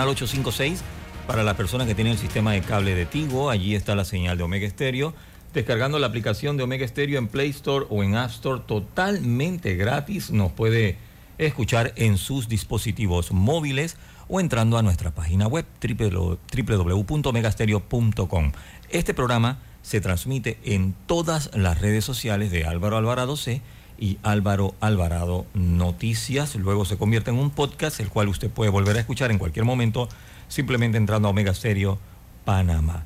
canal 856 para las personas que tienen el sistema de cable de Tigo. Allí está la señal de Omega Stereo. Descargando la aplicación de Omega Stereo en Play Store o en App Store totalmente gratis, nos puede escuchar en sus dispositivos móviles o entrando a nuestra página web www.omegastereo.com. Este programa se transmite en todas las redes sociales de Álvaro Alvarado C y Álvaro Alvarado Noticias. Luego se convierte en un podcast, el cual usted puede volver a escuchar en cualquier momento, simplemente entrando a Omega Stereo Panamá.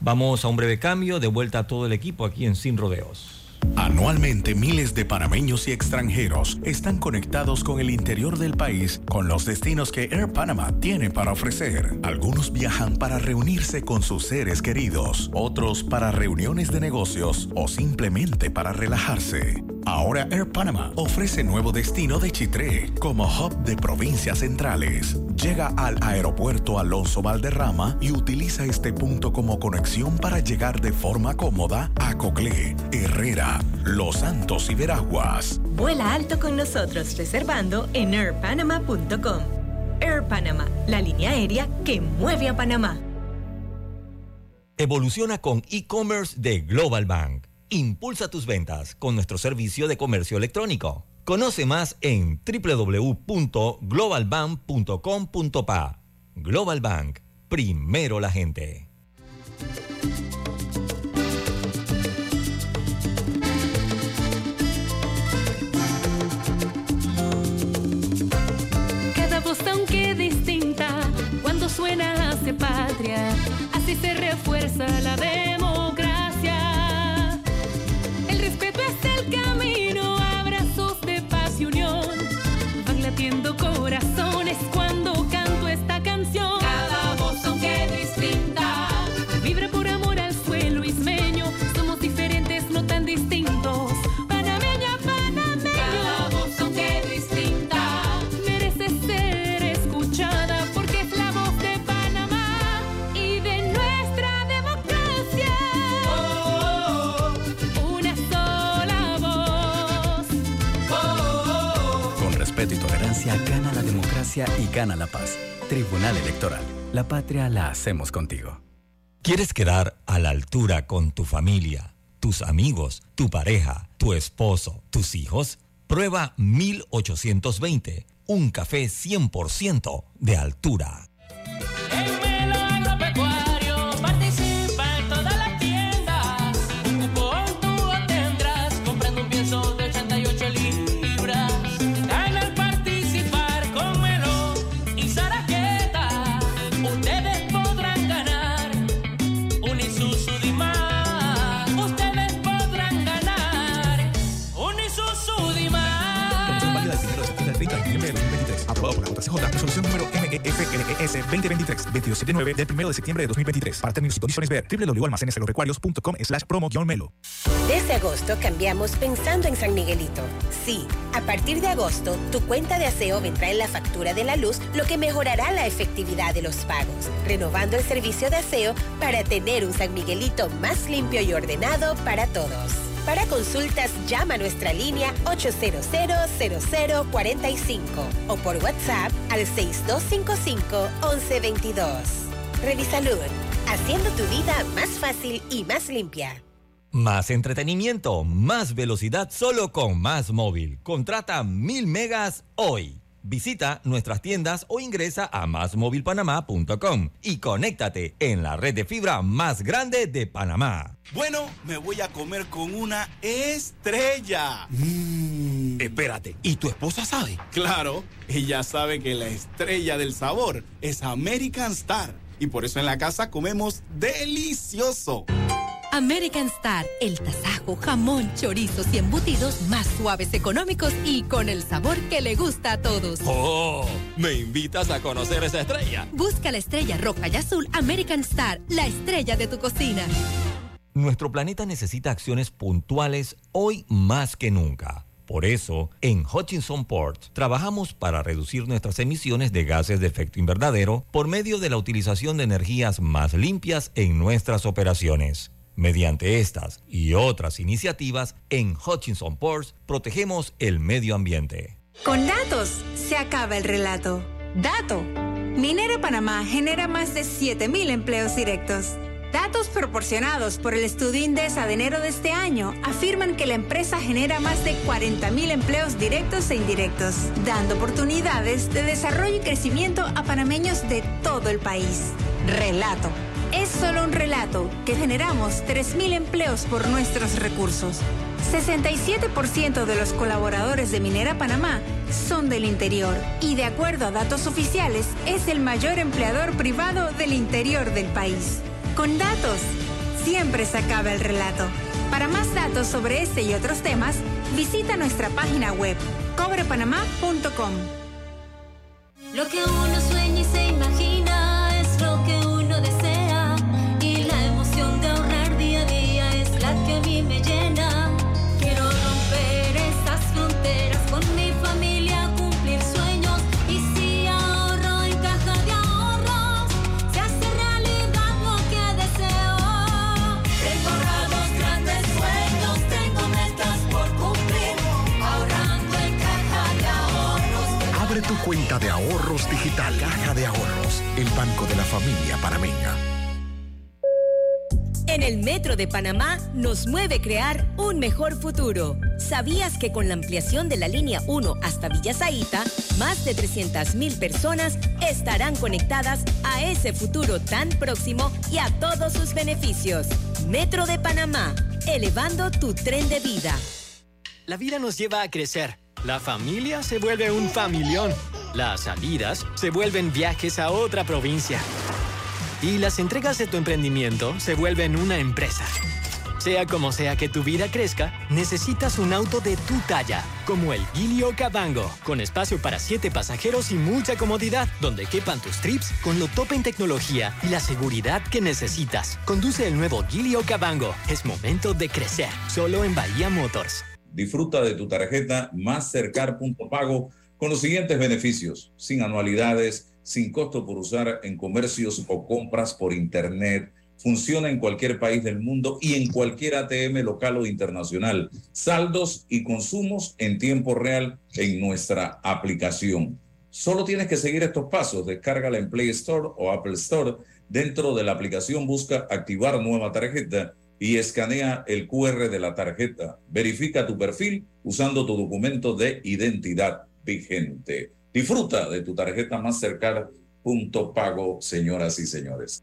Vamos a un breve cambio, de vuelta a todo el equipo aquí en Sin Rodeos. Anualmente miles de panameños y extranjeros están conectados con el interior del país con los destinos que Air Panama tiene para ofrecer. Algunos viajan para reunirse con sus seres queridos, otros para reuniones de negocios o simplemente para relajarse. Ahora Air Panama ofrece nuevo destino de Chitré como hub de provincias centrales. Llega al aeropuerto Alonso Valderrama y utiliza este punto como conexión para llegar de forma cómoda a Coclé, Herrera, Los Santos y Veraguas. Vuela alto con nosotros reservando en airpanama.com. Air Panama, la línea aérea que mueve a Panamá. Evoluciona con e-commerce de Global Bank. Impulsa tus ventas con nuestro servicio de comercio electrónico. Conoce más en www.globalbank.com.pa. Global Bank, primero la gente. Cada voz aunque distinta, cuando suena hace patria, así se refuerza la democracia. El camino, la paz. Tribunal Electoral. La patria la hacemos contigo. ¿Quieres quedar a la altura con tu familia, tus amigos, tu pareja, tu esposo, tus hijos? Prueba 1820, un café 100% de altura. JCJ. Resolución número MEFLES 2023 279 del 1 de septiembre de 2023. Para términos y condiciones ver www.almacenesagropecuarios.com slash promo-melo. Desde agosto cambiamos pensando en San Miguelito. Sí, a partir de agosto, tu cuenta de aseo vendrá en la factura de la luz, lo que mejorará la efectividad de los pagos, renovando el servicio de aseo para tener un San Miguelito más limpio y ordenado para todos. Para consultas, llama a nuestra línea 800-0045 o por WhatsApp al 6255-1122. Revisalud, haciendo tu vida más fácil y más limpia. Más entretenimiento, más velocidad solo con Más Móvil. Contrata mil megas hoy. Visita nuestras tiendas o ingresa a másmóvilpanamá.com y conéctate en la red de fibra más grande de Panamá. Bueno, me voy a comer con una estrella. Espérate, ¿y tu esposa sabe? Claro, ella sabe que la estrella del sabor es American Star. Y por eso en la casa comemos delicioso. American Star, el tasajo, jamón, chorizos y embutidos más suaves, económicos y con el sabor que le gusta a todos. ¡Oh! ¿Me invitas a conocer esa estrella? Busca la estrella roja y azul American Star, la estrella de tu cocina. Nuestro planeta necesita acciones puntuales hoy más que nunca. Por eso, en Hutchinson Port trabajamos para reducir nuestras emisiones de gases de efecto invernadero por medio de la utilización de energías más limpias en nuestras operaciones. Mediante estas y otras iniciativas, en Hutchinson Ports protegemos el medio ambiente. Con datos se acaba el relato. Dato. Minera Panamá genera más de 7.000 empleos directos. Datos proporcionados por el estudio Indesa de enero de este año afirman que la empresa genera más de 40.000 empleos directos e indirectos, dando oportunidades de desarrollo y crecimiento a panameños de todo el país. Relato. Es solo un relato que generamos 3.000 empleos por nuestros recursos. 67% de los colaboradores de Minera Panamá son del interior y de acuerdo a datos oficiales es el mayor empleador privado del interior del país. Con datos, siempre se acaba el relato. Para más datos sobre este y otros temas, visita nuestra página web cobrepanamá.com. Lo que uno sueña y se imagina cuenta de ahorros digital. Caja de Ahorros, el banco de la familia panameña. En el Metro de Panamá nos mueve crear un mejor futuro. ¿Sabías que con la ampliación de la línea 1 hasta Villa Zaita, más de 300.000 personas estarán conectadas a ese futuro tan próximo y a todos sus beneficios? Metro de Panamá, elevando tu tren de vida. La vida nos lleva a crecer. La familia se vuelve un familión. Las salidas se vuelven viajes a otra provincia. Y las entregas de tu emprendimiento se vuelven una empresa. Sea como sea que tu vida crezca, necesitas un auto de tu talla, como el Gilio Cabango, con espacio para siete pasajeros y mucha comodidad, donde quepan tus trips con lo top en tecnología y la seguridad que necesitas. Conduce el nuevo Gilio Cabango. Es momento de crecer, solo en Bahía Motors. Disfruta de tu tarjeta Mastercard Punto Pago con los siguientes beneficios: sin anualidades, sin costo por usar en comercios o compras por Internet. Funciona en cualquier país del mundo y en cualquier ATM local o internacional. Saldos y consumos en tiempo real en nuestra aplicación. Solo tienes que seguir estos pasos. Descárgala en Play Store o Apple Store. Dentro de la aplicación busca activar nueva tarjeta y escanea el QR de la tarjeta. Verifica tu perfil usando tu documento de identidad vigente. Disfruta de tu tarjeta Mastercard punto pago, señoras y señores.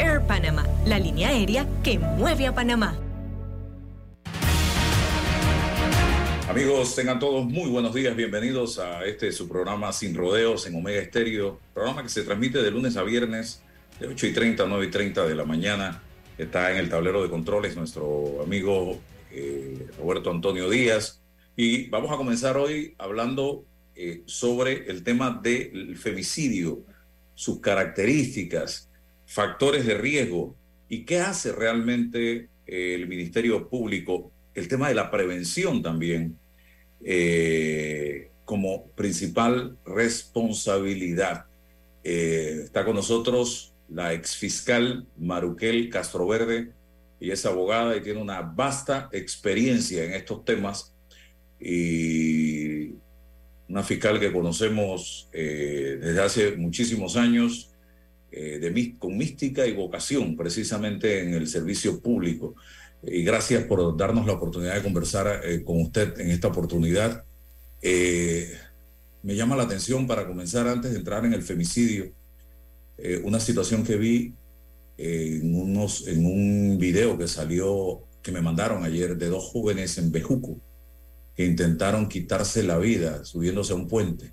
Air Panama, la línea aérea que mueve a Panamá. Amigos, tengan todos muy buenos días. Bienvenidos a este su programa Sin Rodeos en Omega Estéreo. Programa que se transmite de lunes a viernes de 8 y 30 a 9 y 30 de la mañana. Está en el tablero de controles nuestro amigo eh, Roberto Antonio Díaz. Y vamos a comenzar hoy hablando eh, sobre el tema del femicidio, sus características, factores de riesgo. Y qué hace realmente eh, el Ministerio Público, el tema de la prevención también, eh, como principal responsabilidad. Eh, está con nosotros la exfiscal Maruquel Castroverde, y es abogada y tiene una vasta experiencia en estos temas. Y una fiscal que conocemos desde hace muchísimos años, eh, de, con mística y vocación precisamente en el servicio público. Y gracias por darnos la oportunidad de conversar eh, con usted en esta oportunidad. Eh, me llama la atención para comenzar antes de entrar en el femicidio, una situación que vi en, unos, en un video que salió, que me mandaron ayer, de dos jóvenes en Bejuco, que intentaron quitarse la vida subiéndose a un puente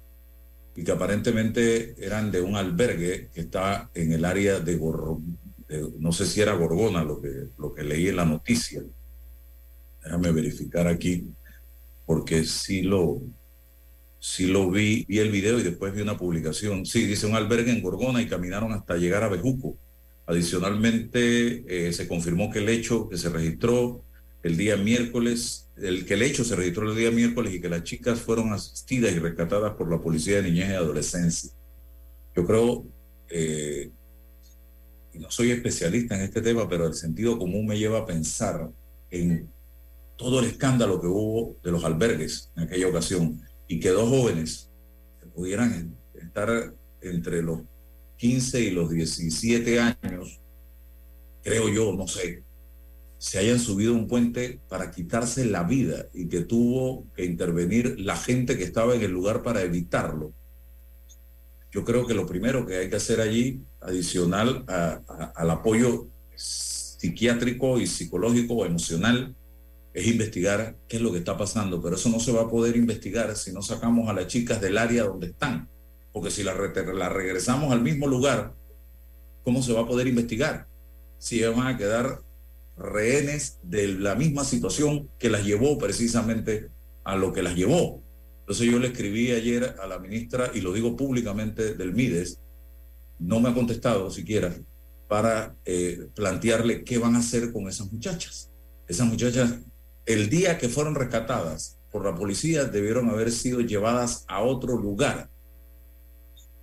y que aparentemente eran de un albergue que está en el área de, no sé si era Gorgona lo que, lo que leí en la noticia. Déjame verificar aquí, porque sí lo, Sí lo vi, vi el video y después vi una publicación. Sí, dice un albergue en Gorgona y caminaron hasta llegar a Bejuco. Adicionalmente, eh, se confirmó que el hecho que se registró el día miércoles, el que el hecho se registró el día miércoles y que las chicas fueron asistidas y rescatadas por la Policía de Niñez y Adolescencia. Yo creo, eh, y no soy especialista en este tema, pero el sentido común me lleva a pensar en todo el escándalo que hubo de los albergues en aquella ocasión y que dos jóvenes pudieran estar entre los 15 y los 17 años, creo yo, no sé, se hayan subido un puente para quitarse la vida y que tuvo que intervenir la gente que estaba en el lugar para evitarlo. Yo creo que lo primero que hay que hacer allí, adicional al apoyo psiquiátrico y psicológico o emocional, es investigar qué es lo que está pasando, pero eso no se va a poder investigar si no sacamos a las chicas del área donde están, porque si las la regresamos al mismo lugar, ¿cómo se va a poder investigar? Si van a quedar rehenes de la misma situación que las llevó precisamente a lo que las llevó. Entonces yo le escribí ayer a la ministra, y lo digo públicamente, del MIDES, no me ha contestado siquiera, para eh, plantearle qué van a hacer con esas muchachas. Esas muchachas el día que fueron rescatadas por la policía debieron haber sido llevadas a otro lugar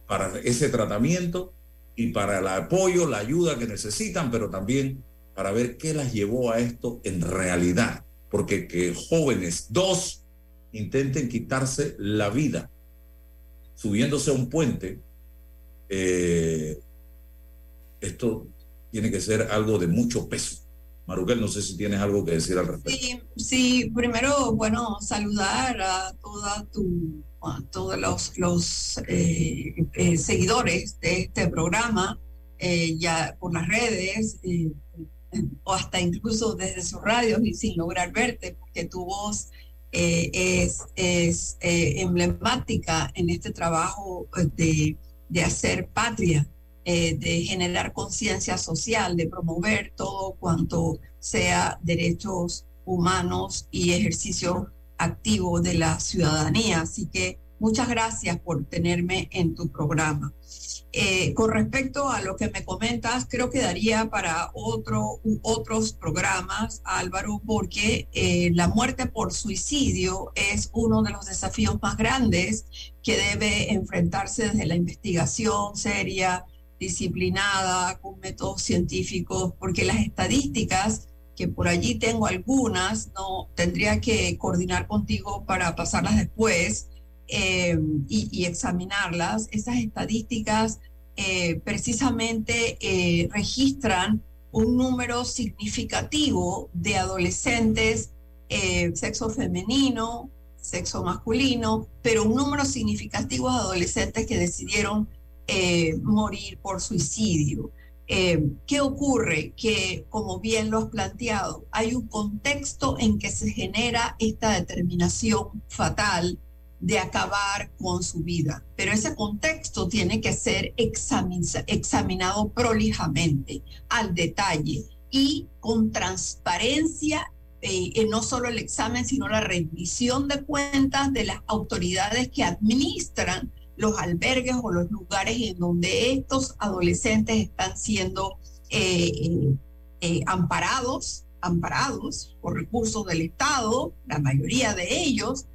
para ese tratamiento y para el apoyo, la ayuda que necesitan, pero también para ver qué las llevó a esto en realidad. Porque que jóvenes, dos, intenten quitarse la vida subiéndose a un puente, eh, esto tiene que ser algo de mucho peso. Maruquel, no sé si tienes algo que decir al respecto. Sí, sí primero, bueno, saludar a toda tu, a todos los, los eh, eh, seguidores de este programa, ya por las redes, o hasta incluso desde sus radios y sin lograr verte, porque tu voz es, es emblemática en este trabajo de, de hacer patria eh, de generar conciencia social, de promover todo cuanto sea derechos humanos y ejercicio activo de la ciudadanía. Así que muchas gracias por tenerme en tu programa. Eh, con respecto a lo que me comentas, creo que daría para otro, otros programas, Álvaro, porque eh, la muerte por suicidio es uno de los desafíos más grandes que debe enfrentarse desde la investigación seria, disciplinada, con métodos científicos, porque las estadísticas, que por allí tengo algunas, no tendría que coordinar contigo para pasarlas después eh, y, examinarlas. Esas estadísticas eh, precisamente eh, registran un número significativo de adolescentes, sexo femenino, sexo masculino, pero un número significativo de adolescentes que decidieron morir por suicidio. ¿Qué ocurre? Que, como bien lo has planteado, hay un contexto en que se genera esta determinación fatal de acabar con su vida. Pero ese contexto tiene que ser examinado prolijamente, al detalle y con transparencia, eh, no solo el examen, sino la rendición de cuentas de las autoridades que administran los albergues o los lugares en donde estos adolescentes están siendo eh, eh, amparados, amparados por recursos del Estado, la mayoría de ellos,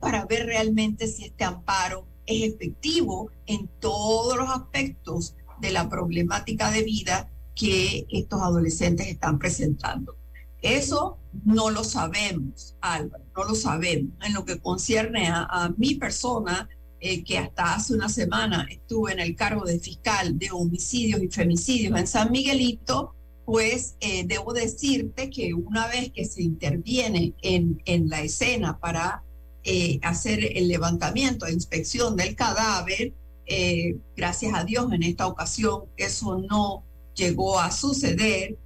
para ver realmente si este amparo es efectivo en todos los aspectos de la problemática de vida que estos adolescentes están presentando. Eso no lo sabemos, Álvaro, no lo sabemos. En lo que concierne a, a mi persona, eh, que hasta hace una semana estuve en el cargo de fiscal de homicidios y femicidios en San Miguelito, pues eh, debo decirte que una vez que se interviene en, en la escena para eh, hacer el levantamiento e inspección del cadáver, gracias a Dios en esta ocasión eso no llegó a suceder.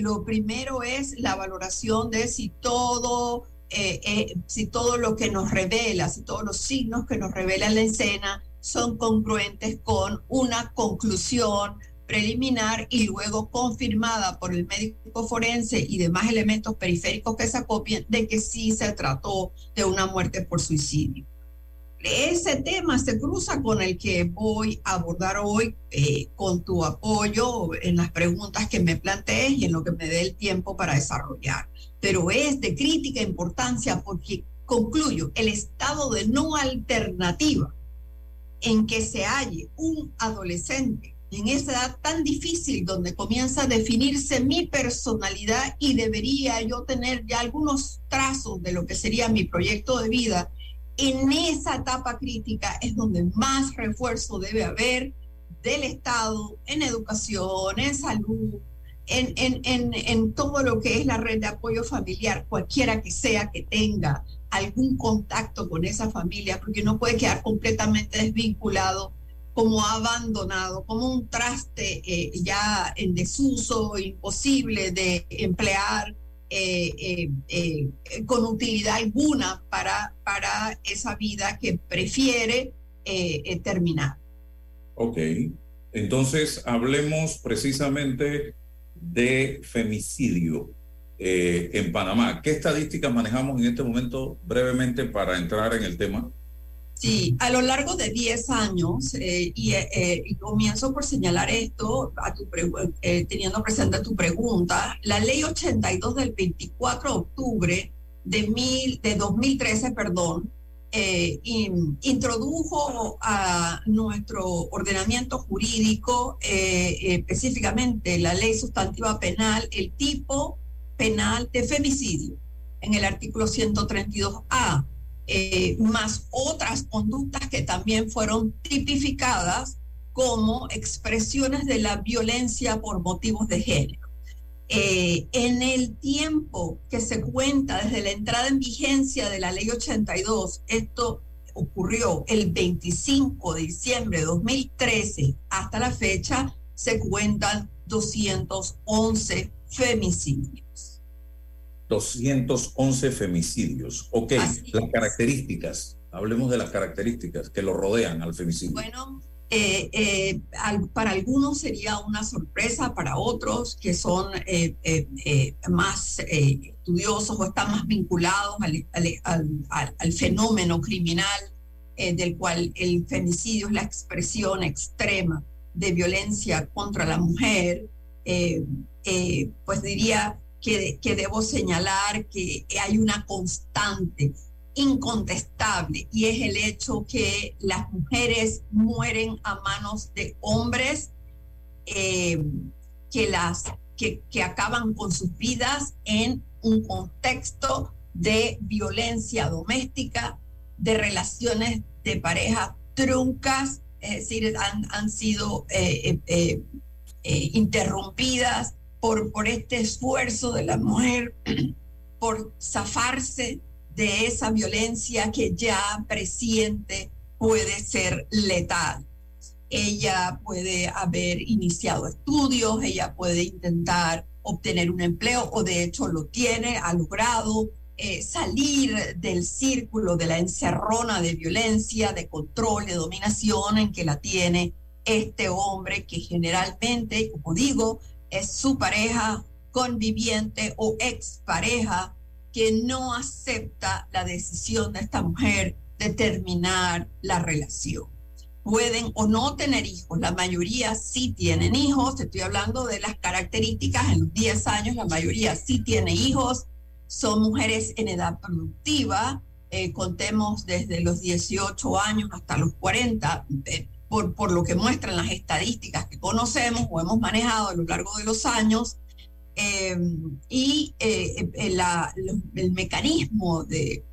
lo primero es la valoración de si todo eh, eh, si todo lo que nos revela, si todos los signos que nos revela la escena son congruentes con una conclusión preliminar y luego confirmada por el médico forense y demás elementos periféricos que se acopien de que sí se trató de una muerte por suicidio. ese tema se cruza con el que voy a abordar hoy eh, con tu apoyo en las preguntas que me plantees y en lo que me dé el tiempo para desarrollar. Pero es de crítica importancia porque concluyo, el estado de no alternativa en que se halle un adolescente en esa edad tan difícil donde comienza a definirse mi personalidad y debería yo tener ya algunos trazos de lo que sería mi proyecto de vida en esa etapa crítica es donde más refuerzo debe haber del Estado en educación, en salud, en, en, en, en, todo lo que es la red de apoyo familiar, cualquiera que sea que tenga algún contacto con esa familia, porque no puede quedar completamente desvinculado, como abandonado, como un traste eh, ya en desuso, imposible de emplear eh, eh, con utilidad alguna para, para esa vida que prefiere terminar. Ok, entonces hablemos precisamente de femicidio en Panamá. ¿Qué estadísticas manejamos en este momento brevemente para entrar en el tema? Sí, a lo largo de 10 años, eh, eh, eh, y, comienzo por señalar esto, a tu teniendo presente tu pregunta, la ley 82 del 24 de octubre de, mil, de 2013, perdón, introdujo a nuestro ordenamiento jurídico, específicamente la ley sustantiva penal, el tipo penal de femicidio en el artículo 132A eh, más otras conductas que también fueron tipificadas como expresiones de la violencia por motivos de género. Eh, en el tiempo que se cuenta desde la entrada en vigencia de la ley 82, esto ocurrió el 25 de diciembre de 2013 hasta la fecha, se cuentan 211 femicidios. 211 femicidios. Ok, las características, hablemos de las características que lo rodean al femicidio. Bueno, eh, eh, para algunos sería una sorpresa, para otros que son eh, más estudiosos o están más vinculados al, fenómeno criminal del cual el femicidio es la expresión extrema de violencia contra la mujer, pues diría que, debo señalar que hay una constante incontestable y es el hecho que las mujeres mueren a manos de hombres eh, que, las, que, acaban con sus vidas en un contexto de violencia doméstica, de relaciones de pareja truncas, es decir, han, han sido eh, eh, interrumpidas por, este esfuerzo de la mujer, por zafarse de esa violencia que ya presiente puede ser letal. Ella puede haber iniciado estudios, ella puede intentar obtener un empleo o de hecho lo tiene, ha logrado eh, salir del círculo de la encerrona de violencia, de control, de dominación en que la tiene este hombre que generalmente, como digo, es su pareja conviviente o expareja que no acepta la decisión de esta mujer de terminar la relación. Pueden o no tener hijos, la mayoría sí tienen hijos, estoy hablando de las características, en los 10 años la mayoría sí tiene hijos, son mujeres en edad productiva, eh, contemos desde los 18 años hasta los 40, por, lo que muestran las estadísticas que conocemos o hemos manejado a lo largo de los años, eh, y eh, eh, el mecanismo de,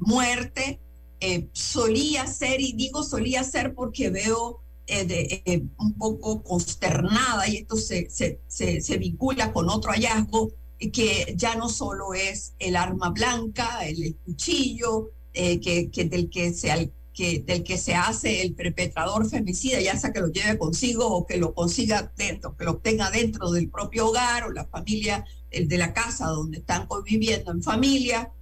muerte solía ser, y digo solía ser porque veo un poco consternada, y esto se, se, se, vincula con otro hallazgo, que ya no solo es el arma blanca, el, cuchillo, que, que, del que se, del que se hace el perpetrador femicida, ya sea que lo lleve consigo o que lo consiga dentro, que lo obtenga dentro del propio hogar o la familia, el de la casa donde están conviviendo en familia.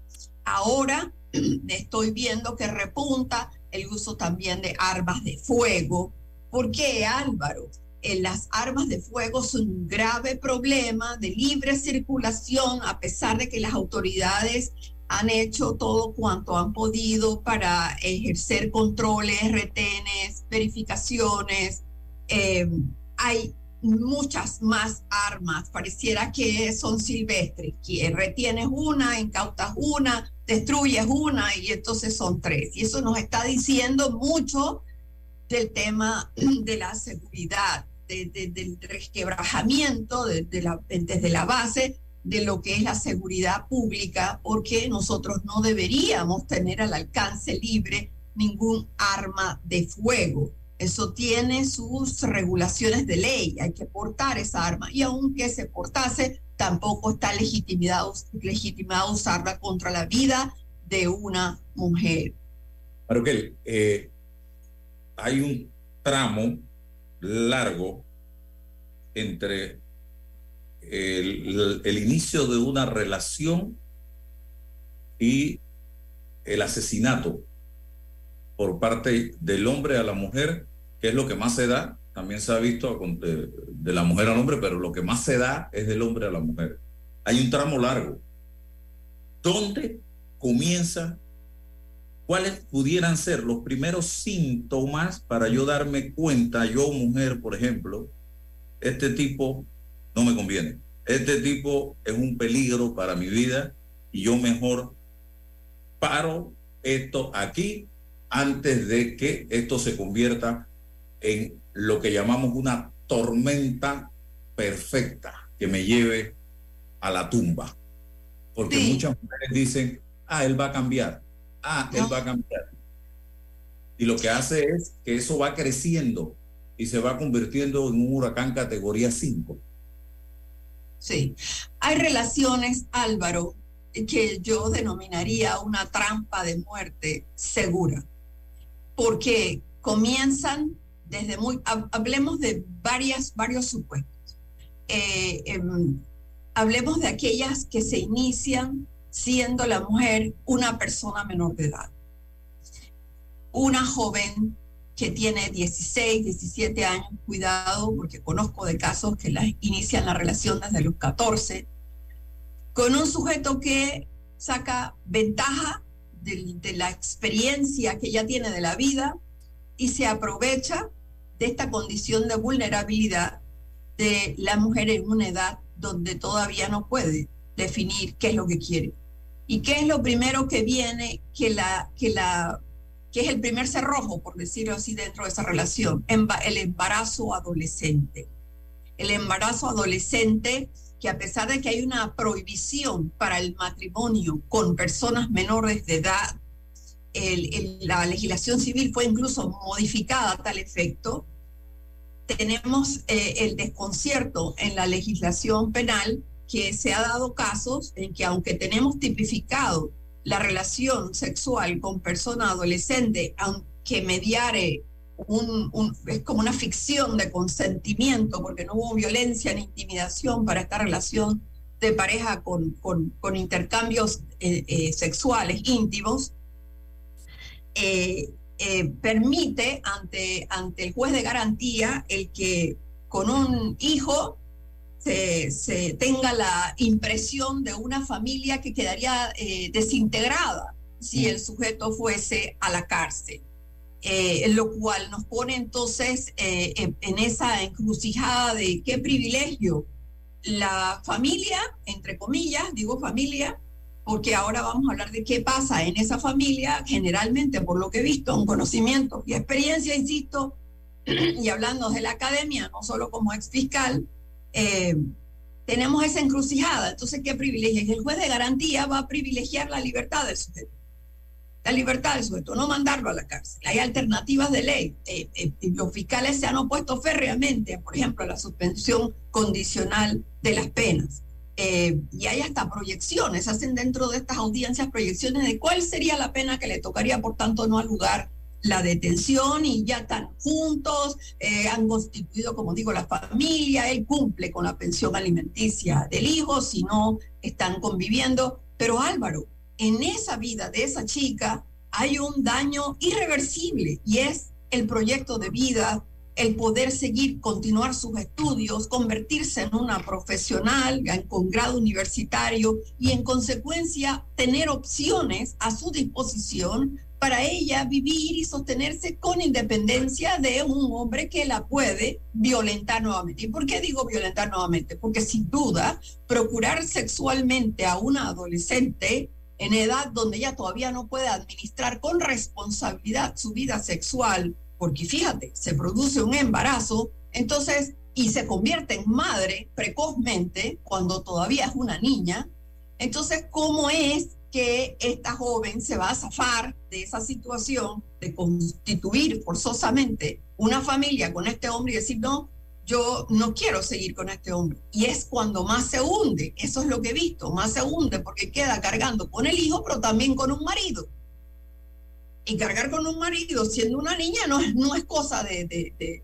Ahora estoy viendo que repunta el uso también de armas de fuego. ¿Por qué, Álvaro? Eh, las armas de fuego son un grave problema de libre circulación, a pesar de que las autoridades han hecho todo cuanto han podido para ejercer controles, retenes, verificaciones. Eh, hay muchas más armas. Pareciera que son silvestres, que retienes una, incautas una, destruyes una y entonces son tres. Y eso nos está diciendo mucho del tema de la seguridad, del resquebrajamiento de, la, desde la base de lo que es la seguridad pública, porque nosotros no deberíamos tener al alcance libre ningún arma de fuego. Eso tiene sus regulaciones de ley, hay que portar esa arma y aunque se portase, tampoco está legitimado, legitimado usarla contra la vida de una mujer. Maruquel, eh, hay un tramo largo entre el, inicio de una relación y el asesinato por parte del hombre a la mujer, que es lo que más se da. También se ha visto de, de la mujer al hombre, pero lo que más se da es del hombre a la mujer. Hay un tramo largo. ¿Dónde comienza ¿Cuáles pudieran ser los primeros síntomas para yo darme cuenta, yo mujer, por ejemplo, este tipo no me conviene, este tipo es un peligro para mi vida y yo mejor paro esto aquí antes de que esto se convierta en lo que llamamos una tormenta perfecta que me lleve a la tumba. Porque muchas mujeres dicen, ah, él va a cambiar ah, él va a cambiar. Y lo que hace es que eso va creciendo y se va convirtiendo en un huracán categoría 5. Sí, hay relaciones, Álvaro, que yo denominaría una trampa de muerte segura, porque comienzan desde muy, hablemos de varias, varios supuestos. Eh, em, hablemos de aquellas que se inician siendo la mujer una persona menor de edad. Una joven que tiene 16, 17 años, cuidado, porque conozco de casos que la, inician la relación desde los 14, con un sujeto que saca ventaja de, de la experiencia que ella tiene de la vida y se aprovecha de esta condición de vulnerabilidad de la mujer en una edad donde todavía no puede definir qué es lo que quiere. ¿Y qué es lo primero que viene que, la, que, la, que es el primer cerrojo, por decirlo así, dentro de esa relación? El embarazo adolescente. El embarazo adolescente que a pesar de que hay una prohibición para el matrimonio con personas menores de edad, la legislación civil fue incluso modificada a tal efecto, tenemos eh, el desconcierto en la legislación penal que se ha dado casos en que aunque tenemos tipificado la relación sexual con persona adolescente, aunque mediare un, es como una ficción de consentimiento, porque no hubo violencia ni intimidación para esta relación de pareja con, con, intercambios eh, eh, sexuales íntimos, eh, permite ante, ante el juez de garantía el que con un hijo se, tenga la impresión de una familia que quedaría eh, desintegrada si el sujeto fuese a la cárcel. Eh, lo cual nos pone entonces eh, en, esa encrucijada de qué privilegio la familia, entre comillas, digo familia, porque ahora vamos a hablar de qué pasa en esa familia, generalmente por lo que he visto, un conocimiento y experiencia, insisto, y hablando de la academia, no solo como ex fiscal, eh, tenemos esa encrucijada. Entonces, ¿qué privilegia? El juez de garantía va a privilegiar la libertad del sujeto. La libertad del sujeto, no mandarlo a la cárcel. Hay alternativas de ley. Eh, eh, los fiscales se han opuesto férreamente, por ejemplo, a la suspensión condicional de las penas. y hay hasta proyecciones, hacen dentro de estas audiencias proyecciones de cuál sería la pena que le tocaría, por tanto, no al lugar la detención y ya están juntos, eh, han constituido, como digo, la familia, él cumple con la pensión alimenticia del hijo, si no están conviviendo. Pero Álvaro, en esa vida de esa chica hay un daño irreversible y es el proyecto de vida el poder seguir, continuar sus estudios, convertirse en una profesional con grado universitario y en consecuencia tener opciones a su disposición para ella vivir y sostenerse con independencia de un hombre que la puede violentar nuevamente. ¿Y por qué digo violentar nuevamente? Porque sin duda, procurar sexualmente a una adolescente en edad donde ella todavía no puede administrar con responsabilidad su vida sexual, porque fíjate, se produce un embarazo, entonces, y se convierte en madre precozmente cuando todavía es una niña, entonces, ¿cómo es que esta joven se va a zafar de esa situación de constituir forzosamente una familia con este hombre y decir, no, yo no quiero seguir con este hombre. Y es cuando más se hunde, eso es lo que he visto, más se hunde porque queda cargando con el hijo, pero también con un marido. Y cargar con un marido siendo una niña no es, no es cosa de, de,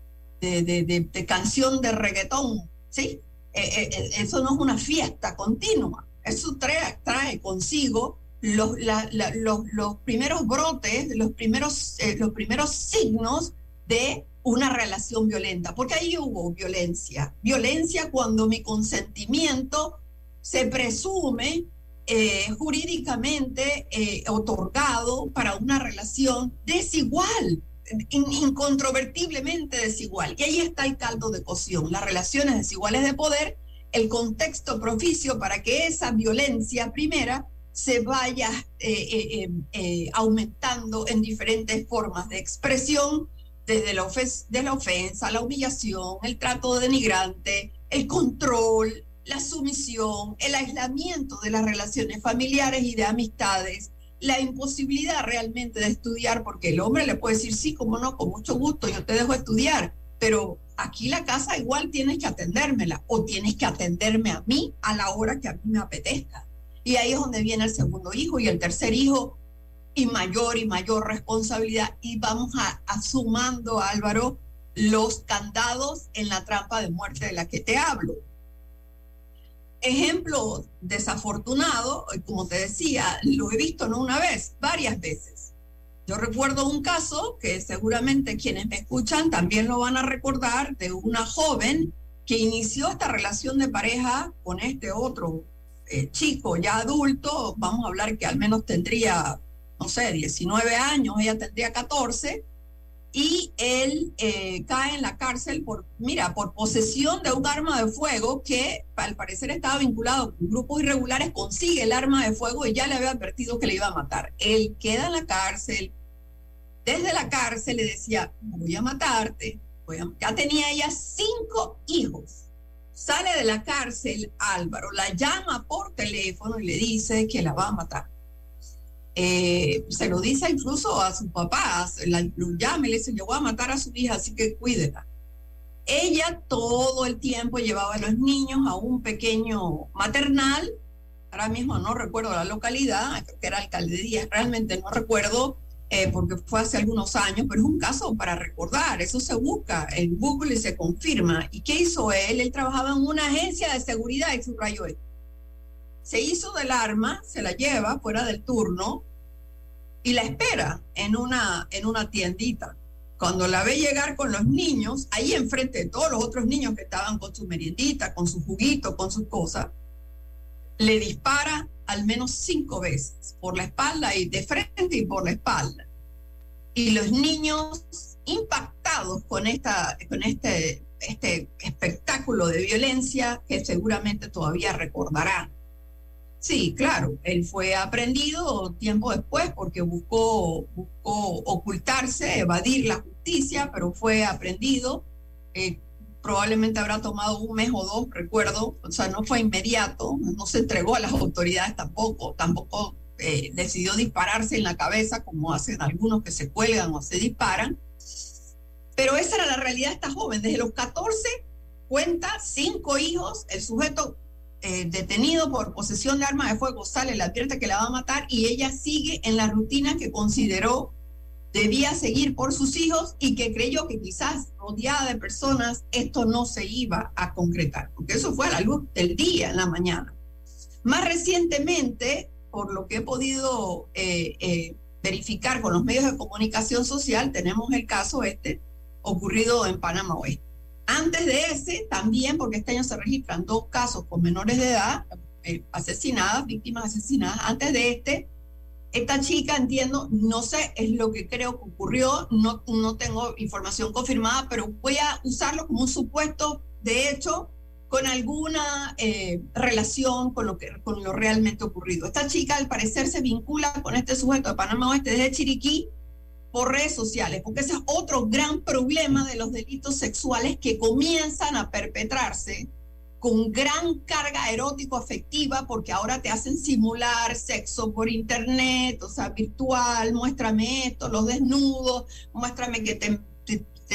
de, de canción de reggaetón, ¿sí? Eh, eh, eh, eso no es una fiesta continua. Eso trae, trae consigo los, los, los, primeros brotes, los primeros, los primeros signos de una relación violenta, porque ahí hubo violencia. Violencia cuando mi consentimiento se presume eh, jurídicamente eh, otorgado para una relación desigual, incontrovertiblemente desigual. Y ahí está el caldo de cocción, las relaciones desiguales de poder, el contexto propicio para que esa violencia primera se vaya eh, aumentando en diferentes formas de expresión desde de la ofensa, la humillación, el trato denigrante, el control, la sumisión, el aislamiento de las relaciones familiares y de amistades, la imposibilidad realmente de estudiar, porque el hombre le puede decir, sí, como no, con mucho gusto, yo te dejo estudiar, pero aquí la casa igual tienes que atendérmela o tienes que atenderme a mí a la hora que a mí me apetezca. Y ahí es donde viene el segundo hijo y el tercer hijo y mayor y mayor responsabilidad y vamos a, sumando, Álvaro, los candados en la trampa de muerte de la que te hablo. Ejemplo desafortunado, como te decía, lo he visto no una vez, varias veces. Yo recuerdo un caso que seguramente quienes me escuchan también lo van a recordar de una joven que inició esta relación de pareja con este otro eh, chico ya adulto, vamos a hablar que al menos tendría no sé, 19 años, ella tendría 14, y él eh, cae en la cárcel por, mira, por posesión de un arma de fuego que al parecer estaba vinculado con grupos irregulares, consigue el arma de fuego y ya le había advertido que le iba a matar. Él queda en la cárcel, desde la cárcel le decía, voy a matarte, ya tenía ella cinco hijos. Sale de la cárcel Álvaro, la llama por teléfono y le dice que la va a matar eh, se lo dice incluso a su papá, la, llama y le dice, yo voy a matar a su hija, así que cuídela. Ella todo el tiempo llevaba a los niños a un pequeño maternal, ahora mismo no recuerdo la localidad, que era alcaldía, realmente no recuerdo, eh, porque fue hace algunos años, pero es un caso para recordar, eso se busca en Google y se confirma. ¿Y qué hizo él? Él trabajaba en una agencia de seguridad y subrayó esto se hizo del arma, se la lleva fuera del turno y la espera en una, en una tiendita. Cuando la ve llegar con los niños, ahí enfrente de todos los otros niños que estaban con su meriendita, con su juguito, con sus cosas, le dispara al menos cinco veces por la espalda y de frente y por la espalda. Y los niños impactados con, esta, con este, este espectáculo de violencia que seguramente todavía recordarán Sí, claro, él fue aprendido tiempo después porque buscó, buscó ocultarse, evadir la justicia, pero fue aprendido. Eh, probablemente habrá tomado un mes o dos, recuerdo, o sea, no fue inmediato, no se entregó a las autoridades tampoco, tampoco eh, decidió dispararse en la cabeza como hacen algunos que se cuelgan o se disparan. Pero esa era la realidad de esta joven. Desde los 14 cuenta cinco hijos, el sujeto eh, detenido por posesión de arma de fuego, sale, le advierte que la va a matar y ella sigue en la rutina que consideró debía seguir por sus hijos y que creyó que quizás rodeada de personas esto no se iba a concretar, porque eso fue a la luz del día en la mañana. Más recientemente, por lo que he podido eh, eh, verificar con los medios de comunicación social, tenemos el caso este ocurrido en Panamá Oeste. Antes de ese, también, porque este año se registran dos casos con menores de edad eh, asesinadas, víctimas asesinadas, antes de este, esta chica, entiendo, no sé, es lo que creo que ocurrió, no, no tengo información confirmada, pero voy a usarlo como un supuesto de hecho con alguna eh, relación con lo, que, con lo realmente ocurrido. Esta chica al parecer se vincula con este sujeto de Panamá Oeste desde Chiriquí por redes sociales, porque ese es otro gran problema de los delitos sexuales que comienzan a perpetrarse con gran carga erótico-afectiva, porque ahora te hacen simular sexo por internet, o sea, virtual, muéstrame esto, los desnudos, muéstrame que te,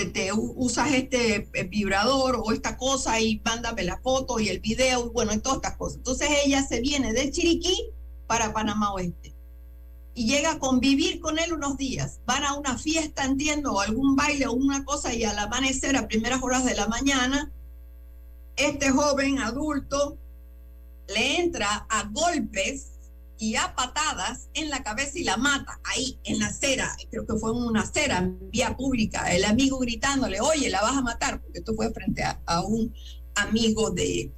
te, usas este eh, vibrador o esta cosa y mándame la foto y el video, bueno, y todas estas cosas. Entonces ella se viene de Chiriquí para Panamá Oeste y llega a convivir con él unos días. Van a una fiesta, entiendo, o algún baile o una cosa y al amanecer, a primeras horas de la mañana, este joven adulto le entra a golpes y a patadas en la cabeza y la mata ahí en la acera, creo que fue en una acera, en vía pública, el amigo gritándole, oye, la vas a matar, porque esto fue frente a, a un amigo de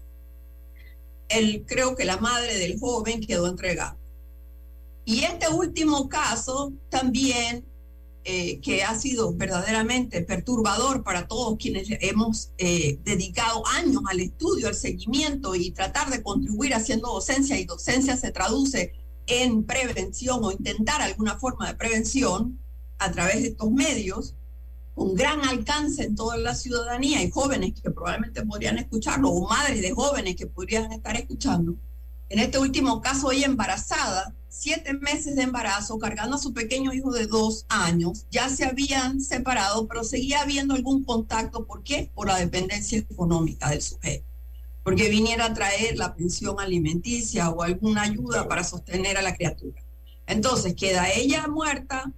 él, creo que la madre del joven quedó entregada. Y este último caso también, eh, que ha sido verdaderamente perturbador para todos quienes hemos eh, dedicado años al estudio, al seguimiento y tratar de contribuir haciendo docencia, y docencia se traduce en prevención o intentar alguna forma de prevención a través de estos medios, con gran alcance en toda la ciudadanía y jóvenes que probablemente podrían escucharlo, o madres de jóvenes que podrían estar escuchando. En este último caso, ella embarazada, siete meses de embarazo, cargando a su pequeño hijo de dos años. Ya se habían separado, pero seguía habiendo algún contacto. ¿Por qué? Por la dependencia económica del sujeto. Porque viniera a traer la pensión alimenticia o alguna ayuda para sostener a la criatura. Entonces queda ella muerta,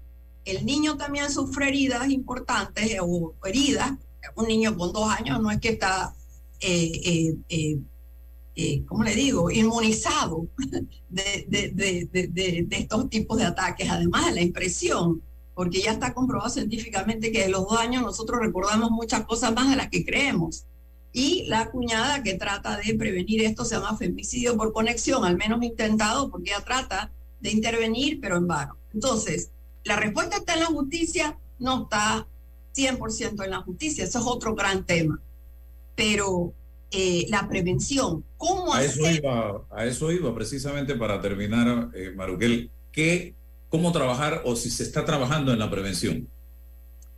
el niño también sufre heridas importantes eh, o heridas. Un niño con dos años no es que está eh, eh, eh eh, ¿cómo le digo?, inmunizado de, de, de, de, estos tipos de ataques, además de la impresión, porque ya está comprobado científicamente que de los dos años nosotros recordamos muchas cosas más de las que creemos. Y la cuñada que trata de prevenir esto se llama femicidio por conexión, al menos intentado, porque ella trata de intervenir, pero en vano. Entonces, la respuesta está en la justicia, no está 100% en la justicia, eso es otro gran tema. Pero eh, la prevención. ¿Cómo a eso iba, a eso iba precisamente para terminar, eh, Maruquel, ¿qué, ¿cómo trabajar o si se está trabajando en la prevención?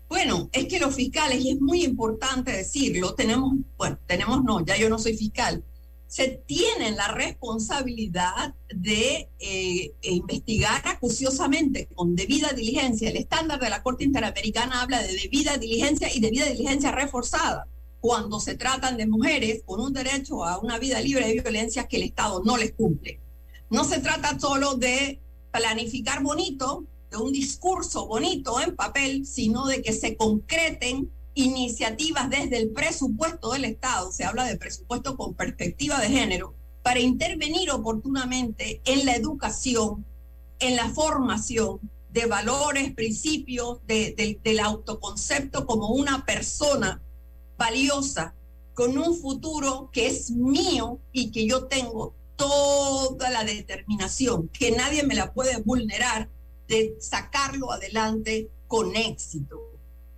Bueno, es que los fiscales, y es muy importante decirlo, tenemos, bueno, tenemos no, ya yo no soy fiscal, se tienen la responsabilidad de eh, investigar acuciosamente con debida diligencia. El estándar de la Corte Interamericana habla de debida diligencia y debida diligencia reforzada cuando se tratan de mujeres con un derecho a una vida libre de violencia que el Estado no les cumple. No se trata solo de planificar bonito, de un discurso bonito en papel, sino de que se concreten iniciativas desde el presupuesto del Estado, se habla de presupuesto con perspectiva de género, para intervenir oportunamente en la educación, en la formación de valores, principios, del autoconcepto como una persona valiosa, con un futuro que es mío y que yo tengo toda la determinación, que nadie me la puede vulnerar, de sacarlo adelante con éxito.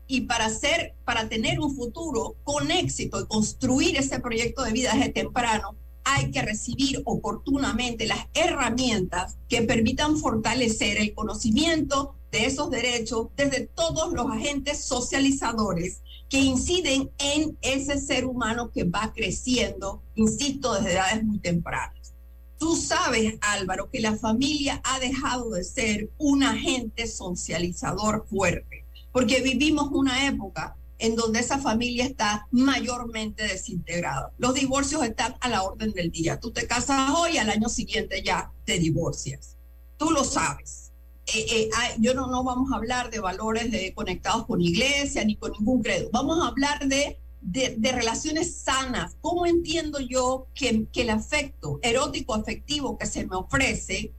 Y para hacer, para tener un futuro con éxito y construir ese proyecto de vida desde temprano, hay que recibir oportunamente las herramientas que permitan fortalecer el conocimiento de esos derechos desde todos los agentes socializadores que inciden en ese ser humano que va creciendo, insisto, desde edades muy tempranas. Tú sabes, Álvaro, que la familia ha dejado de ser un agente socializador fuerte, porque vivimos una época en donde esa familia está mayormente desintegrada. Los divorcios están a la orden del día. Tú te casas hoy, al año siguiente ya te divorcias. Tú lo sabes. Eh, eh, yo no, vamos a hablar de valores de, conectados con iglesia ni con ningún credo. Vamos a hablar de, de, relaciones sanas. ¿Cómo entiendo yo que, que el afecto erótico afectivo que se me ofrece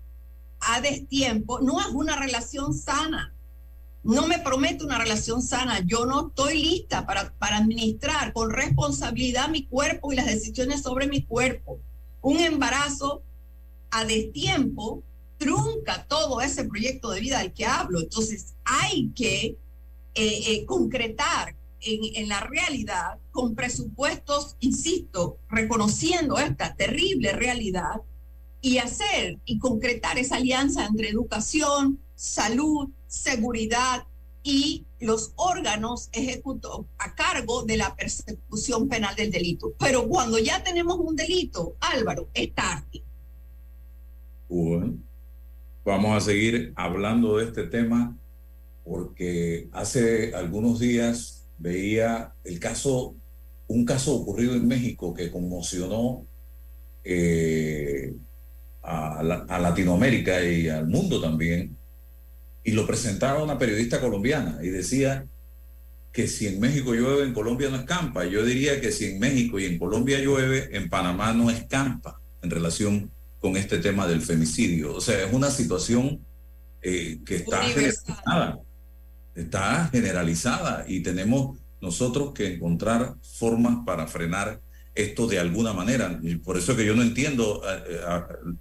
a destiempo no es una relación sana? no me promete una relación sana, yo no estoy lista para, para administrar con responsabilidad mi cuerpo y las decisiones sobre mi cuerpo. Un embarazo a destiempo trunca todo ese proyecto de vida del que hablo. Entonces hay que eh, eh, concretar en, en, la realidad con presupuestos, insisto, reconociendo esta terrible realidad y hacer y concretar esa alianza entre educación, salud, seguridad y los órganos ejecutos a cargo de la persecución penal del delito. Pero cuando ya tenemos un delito, Álvaro, es tarde. Vamos a seguir hablando de este tema porque hace algunos días veía el caso, un caso ocurrido en México que conmocionó eh, a, a Latinoamérica y al mundo también, y lo presentaba una periodista colombiana y decía que si en México llueve, en Colombia no escampa. Yo diría que si en México y en Colombia llueve, en Panamá no escampa en relación con este tema del femicidio. O sea, es una situación eh, que está generalizada, está generalizada y tenemos nosotros que encontrar formas para frenar esto de alguna manera. Y por eso que yo no entiendo eh,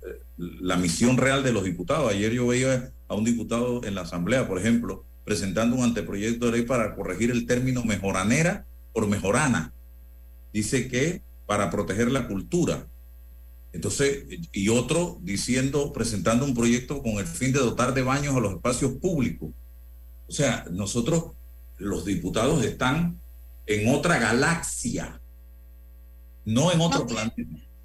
eh, la misión real de los diputados. Ayer yo veía a un diputado en la Asamblea, por ejemplo, presentando un anteproyecto de ley para corregir el término mejoranera por mejorana. Dice que para proteger la cultura. Entonces, y otro diciendo, presentando un proyecto con el fin de dotar de baños a los espacios públicos. O sea, nosotros, los diputados, están en otra galaxia, no en otro planeta,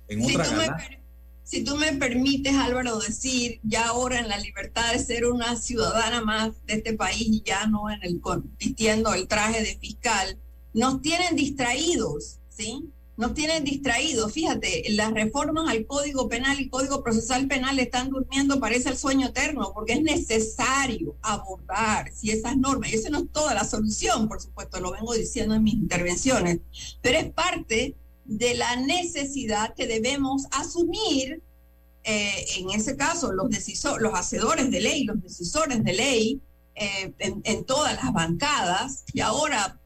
en otra galaxia si tú me permites, Álvaro, decir ya ahora en la libertad de ser una ciudadana más de este país y ya no en el vistiendo el traje de fiscal, nos tienen distraídos, ¿sí? Nos tienen distraídos. Fíjate, las reformas al Código Penal y Código Procesal Penal están durmiendo, parece el sueño eterno, porque es necesario abordar si esas normas, y eso no es toda la solución, por supuesto, lo vengo diciendo en mis intervenciones, pero es parte de la necesidad que debemos asumir, eh, en ese caso, los, los hacedores de ley, los decisores de ley, eh, en, todas las bancadas, y ahora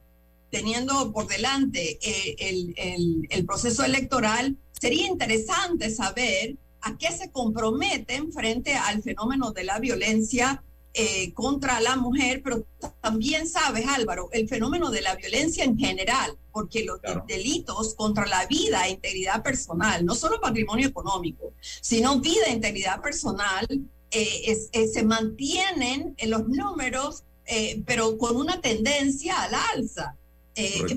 teniendo por delante eh, el, el, el proceso electoral, sería interesante saber a qué se comprometen frente al fenómeno de la violencia eh, contra la mujer, pero también sabes, Álvaro, el fenómeno de la violencia en general, porque los delitos contra la vida e integridad personal, no solo patrimonio económico, sino vida e integridad personal, eh, se mantienen en los números, eh, pero con una tendencia al alza.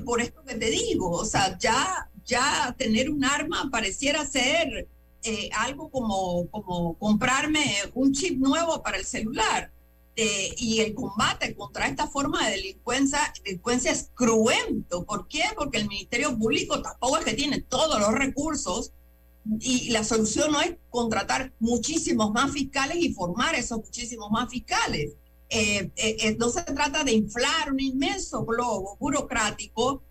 Por esto que te digo, o sea, ya, ya tener un arma pareciera ser algo como, como comprarme un chip nuevo para el celular. Eh, y el combate contra esta forma de delincuencia, delincuencia es cruento. ¿Por qué? Porque el Ministerio Público tampoco es que tiene todos los recursos y la solución no es contratar muchísimos más fiscales y formar esos muchísimos más fiscales. Eh, eh, no se trata de inflar un inmenso globo burocrático,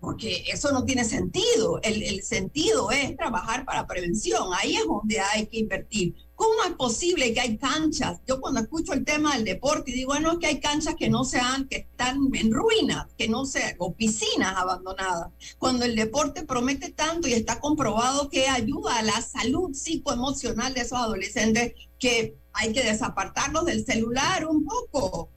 porque eso no tiene sentido. El, el sentido es trabajar para prevención. Ahí es donde hay que invertir ¿Cómo es posible que hay canchas? Yo cuando escucho el tema del deporte digo, bueno, es que hay canchas que no sean, que están en ruinas, que no sean, o piscinas abandonadas. Cuando el deporte promete tanto y está comprobado que ayuda a la salud psicoemocional de esos adolescentes, que hay que desapartarlos del celular un poco.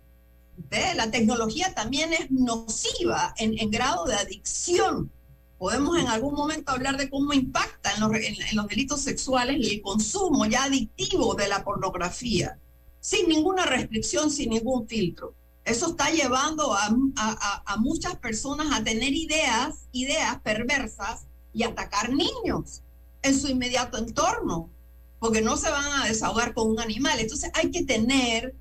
La tecnología también es nociva en, grado de adicción podemos en algún momento hablar de cómo impacta en los, delitos sexuales y el consumo ya adictivo de la pornografía, sin ninguna restricción, sin ningún filtro. Eso está llevando a, a muchas personas a tener ideas, ideas perversas y atacar niños en su inmediato entorno, porque no se van a desahogar con un animal. Entonces hay que tener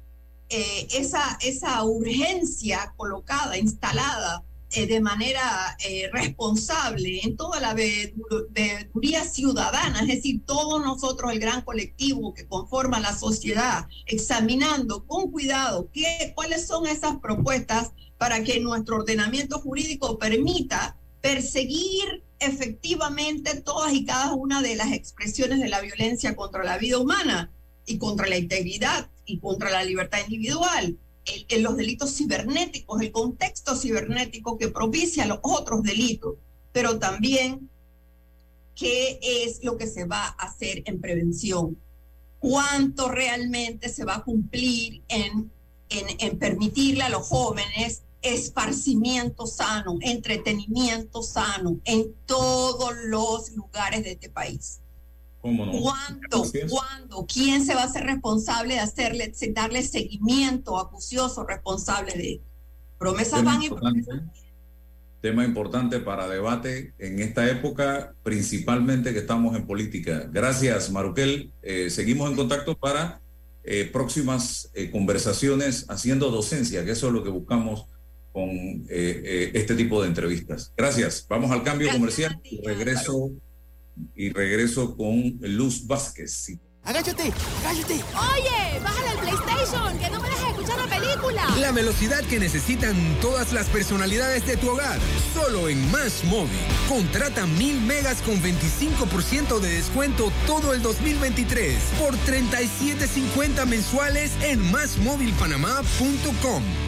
eh, esa, esa urgencia colocada, instalada eh, de manera eh, responsable en toda la veeduría ciudadana, es decir, todos nosotros, el gran colectivo que conforma la sociedad, examinando con cuidado qué, cuáles son esas propuestas para que nuestro ordenamiento jurídico permita perseguir efectivamente todas y cada una de las expresiones de la violencia contra la vida humana y contra la integridad y contra la libertad individual el- el- los delitos cibernéticos, el contexto cibernético que propicia los otros delitos, pero también qué es lo que se va a hacer en prevención, cuánto realmente se va a cumplir en, en, en permitirle a los jóvenes esparcimiento sano, entretenimiento sano en todos los lugares de este país. ¿Cómo no? Es. ¿Cuándo? ¿Quién se va a hacer responsable de hacerle, de darle seguimiento acucioso responsable de promesas Tema van y importante, tema importante para debate en esta época, principalmente que estamos en política. Gracias, Maruquel. Eh, seguimos en contacto para eh, próximas eh, conversaciones haciendo docencia, que eso es lo que buscamos con eh, eh, este tipo de entrevistas. Gracias. Vamos al cambio comercial y regreso, y regreso con Luz Vázquez. Sí. Agáchate, agáchate. Oye, bájale al PlayStation, que no me dejes escuchar la película. La velocidad que necesitan todas las personalidades de tu hogar. Solo en Más Móvil. Contrata mil megas con 25% de descuento todo el 2023 por 37.50 mensuales en másmóvilpanamá.com.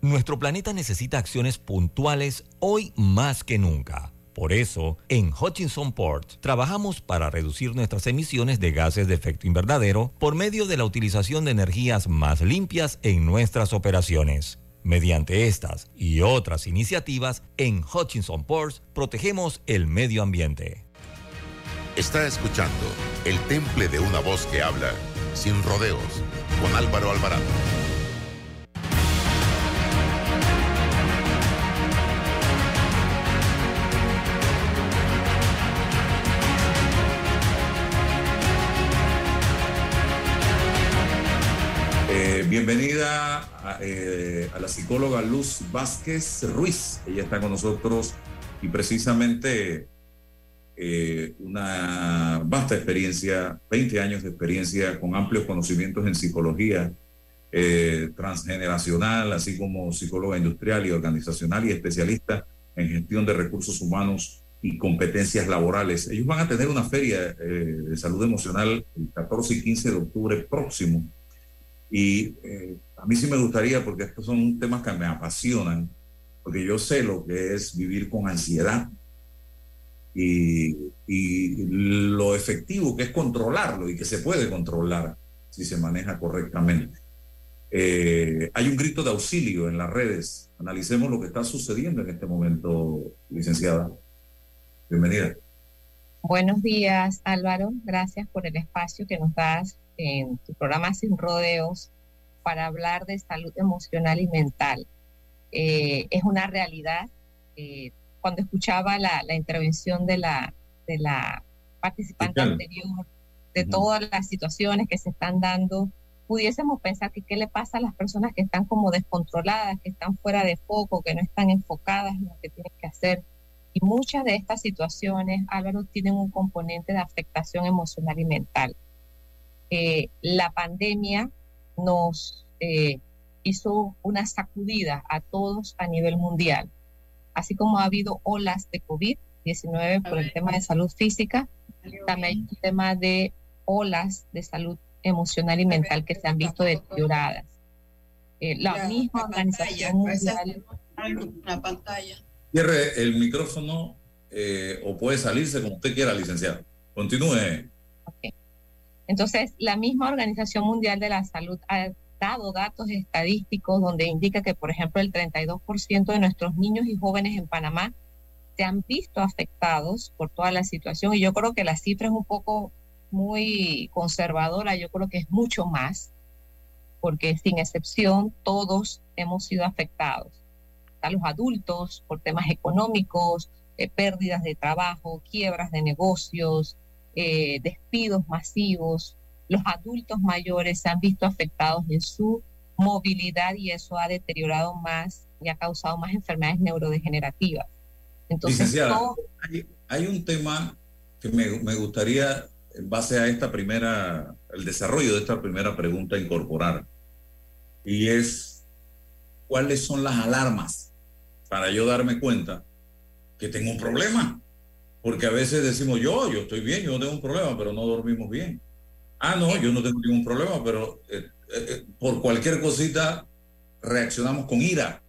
Nuestro planeta necesita acciones puntuales hoy más que nunca. Por eso, en Hutchinson Port trabajamos para reducir nuestras emisiones de gases de efecto invernadero por medio de la utilización de energías más limpias en nuestras operaciones. Mediante estas y otras iniciativas, en Hutchinson Ports protegemos el medio ambiente. Está escuchando El Temple de una voz que habla sin rodeos con Álvaro Alvarado. Bienvenida a, eh, la psicóloga Luz Vázquez Ruiz. Ella está con nosotros y precisamente eh, una vasta experiencia, 20 años de experiencia con amplios conocimientos en psicología eh, transgeneracional, así como psicóloga industrial y organizacional y especialista en gestión de recursos humanos y competencias laborales. Ellos van a tener una feria eh, de salud emocional el 14 y 15 de octubre próximo. Y eh, a mí sí me gustaría, porque estos son temas que me apasionan, porque yo sé lo que es vivir con ansiedad y, y lo efectivo que es controlarlo y que se puede controlar si se maneja correctamente. Eh, hay un grito de auxilio en las redes. Analicemos lo que está sucediendo en este momento, licenciada. Bienvenida. Buenos días, Álvaro. Gracias por el espacio que nos das en tu programa Sin Rodeos para hablar de salud emocional y mental. Eh, es una realidad. Eh, cuando escuchaba la, la, intervención de la, de la participante anterior, de todas las situaciones que se están dando, pudiésemos pensar que qué le pasa a las personas que están como descontroladas, que están fuera de foco, que no están enfocadas en lo que tienen que hacer. Y muchas de estas situaciones, Álvaro, tienen un componente de afectación emocional y mental. Eh, la pandemia nos eh, hizo una sacudida a todos a nivel mundial. Así como ha habido olas de COVID-19 por el tema de salud física, también hay un tema de olas de salud emocional y mental que se han visto deterioradas. Eh, la Ya, misma organización pantalla, mundial. Una pantalla. Cierre el micrófono eh, o puede salirse como usted quiera, licenciado. Continúe. Entonces, la misma Organización Mundial de la Salud ha dado datos estadísticos donde indica que, por ejemplo, el 32% de nuestros niños y jóvenes en Panamá se han visto afectados por toda la situación y yo creo que la cifra es un poco muy conservadora, yo creo que es mucho más, porque sin excepción todos hemos sido afectados. A los adultos por temas económicos, eh, pérdidas de trabajo, quiebras de negocios, eh, despidos masivos. Los adultos mayores se han visto afectados en su movilidad y eso ha deteriorado más y ha causado más enfermedades neurodegenerativas. Entonces, hay, hay un tema que me, me gustaría, en base a esta primera, el desarrollo de esta primera pregunta, incorporar. Y es, ¿cuáles son las alarmas para yo darme cuenta que tengo un problema? Porque a veces decimos, yo, yo estoy bien, yo no tengo un problema, pero no dormimos bien. Ah, no, yo no tengo ningún problema, pero eh, eh, eh, por cualquier cosita reaccionamos con ira.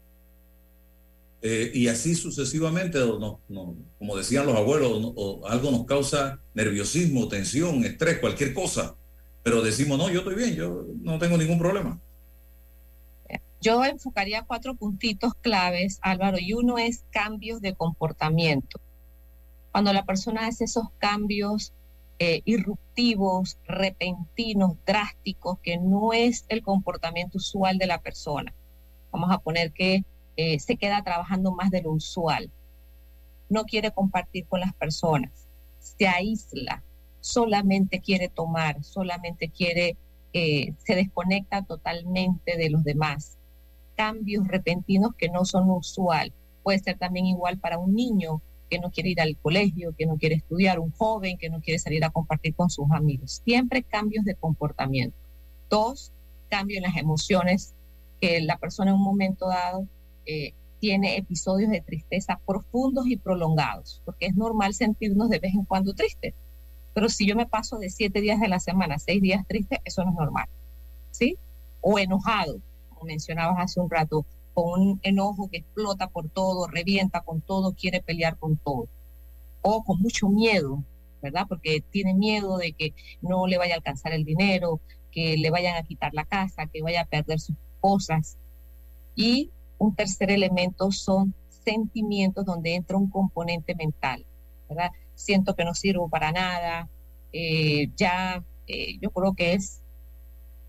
Y así sucesivamente, no- no- como decían los abuelos, algo nos causa nerviosismo, tensión, estrés, cualquier cosa. Pero decimos, no, yo estoy bien, yo no tengo ningún problema. Yo enfocaría cuatro puntitos claves, Álvaro, y uno es cambios de comportamiento. Cuando la persona hace esos cambios eh, irruptivos, repentinos, drásticos, que no es el comportamiento usual de la persona. Vamos a poner que eh, se queda trabajando más de lo usual, no quiere compartir con las personas, se aísla, solamente quiere tomar, solamente quiere, eh, se desconecta totalmente de los demás cambios repentinos que no son usual. Puede ser también igual para un niño que no quiere ir al colegio, que no quiere estudiar, un joven que no quiere salir a compartir con sus amigos. Siempre cambios de comportamiento. Dos, cambio en las emociones, que la persona en un momento dado eh, tiene episodios de tristeza profundos y prolongados, porque es normal sentirnos de vez en cuando tristes. Pero si yo me paso de siete días de la semana seis días triste, eso no es normal. ¿Sí? O enojado, como mencionabas hace un rato, con un enojo que explota por todo, revienta con todo, quiere pelear con todo. O con mucho miedo, ¿verdad? Porque tiene miedo de que no le vaya a alcanzar el dinero, que le vayan a quitar la casa, que vaya a perder sus cosas. Y un tercer elemento son sentimientos donde entra un componente mental, ¿verdad? Siento que no sirvo para nada, eh, ya eh, yo creo que es,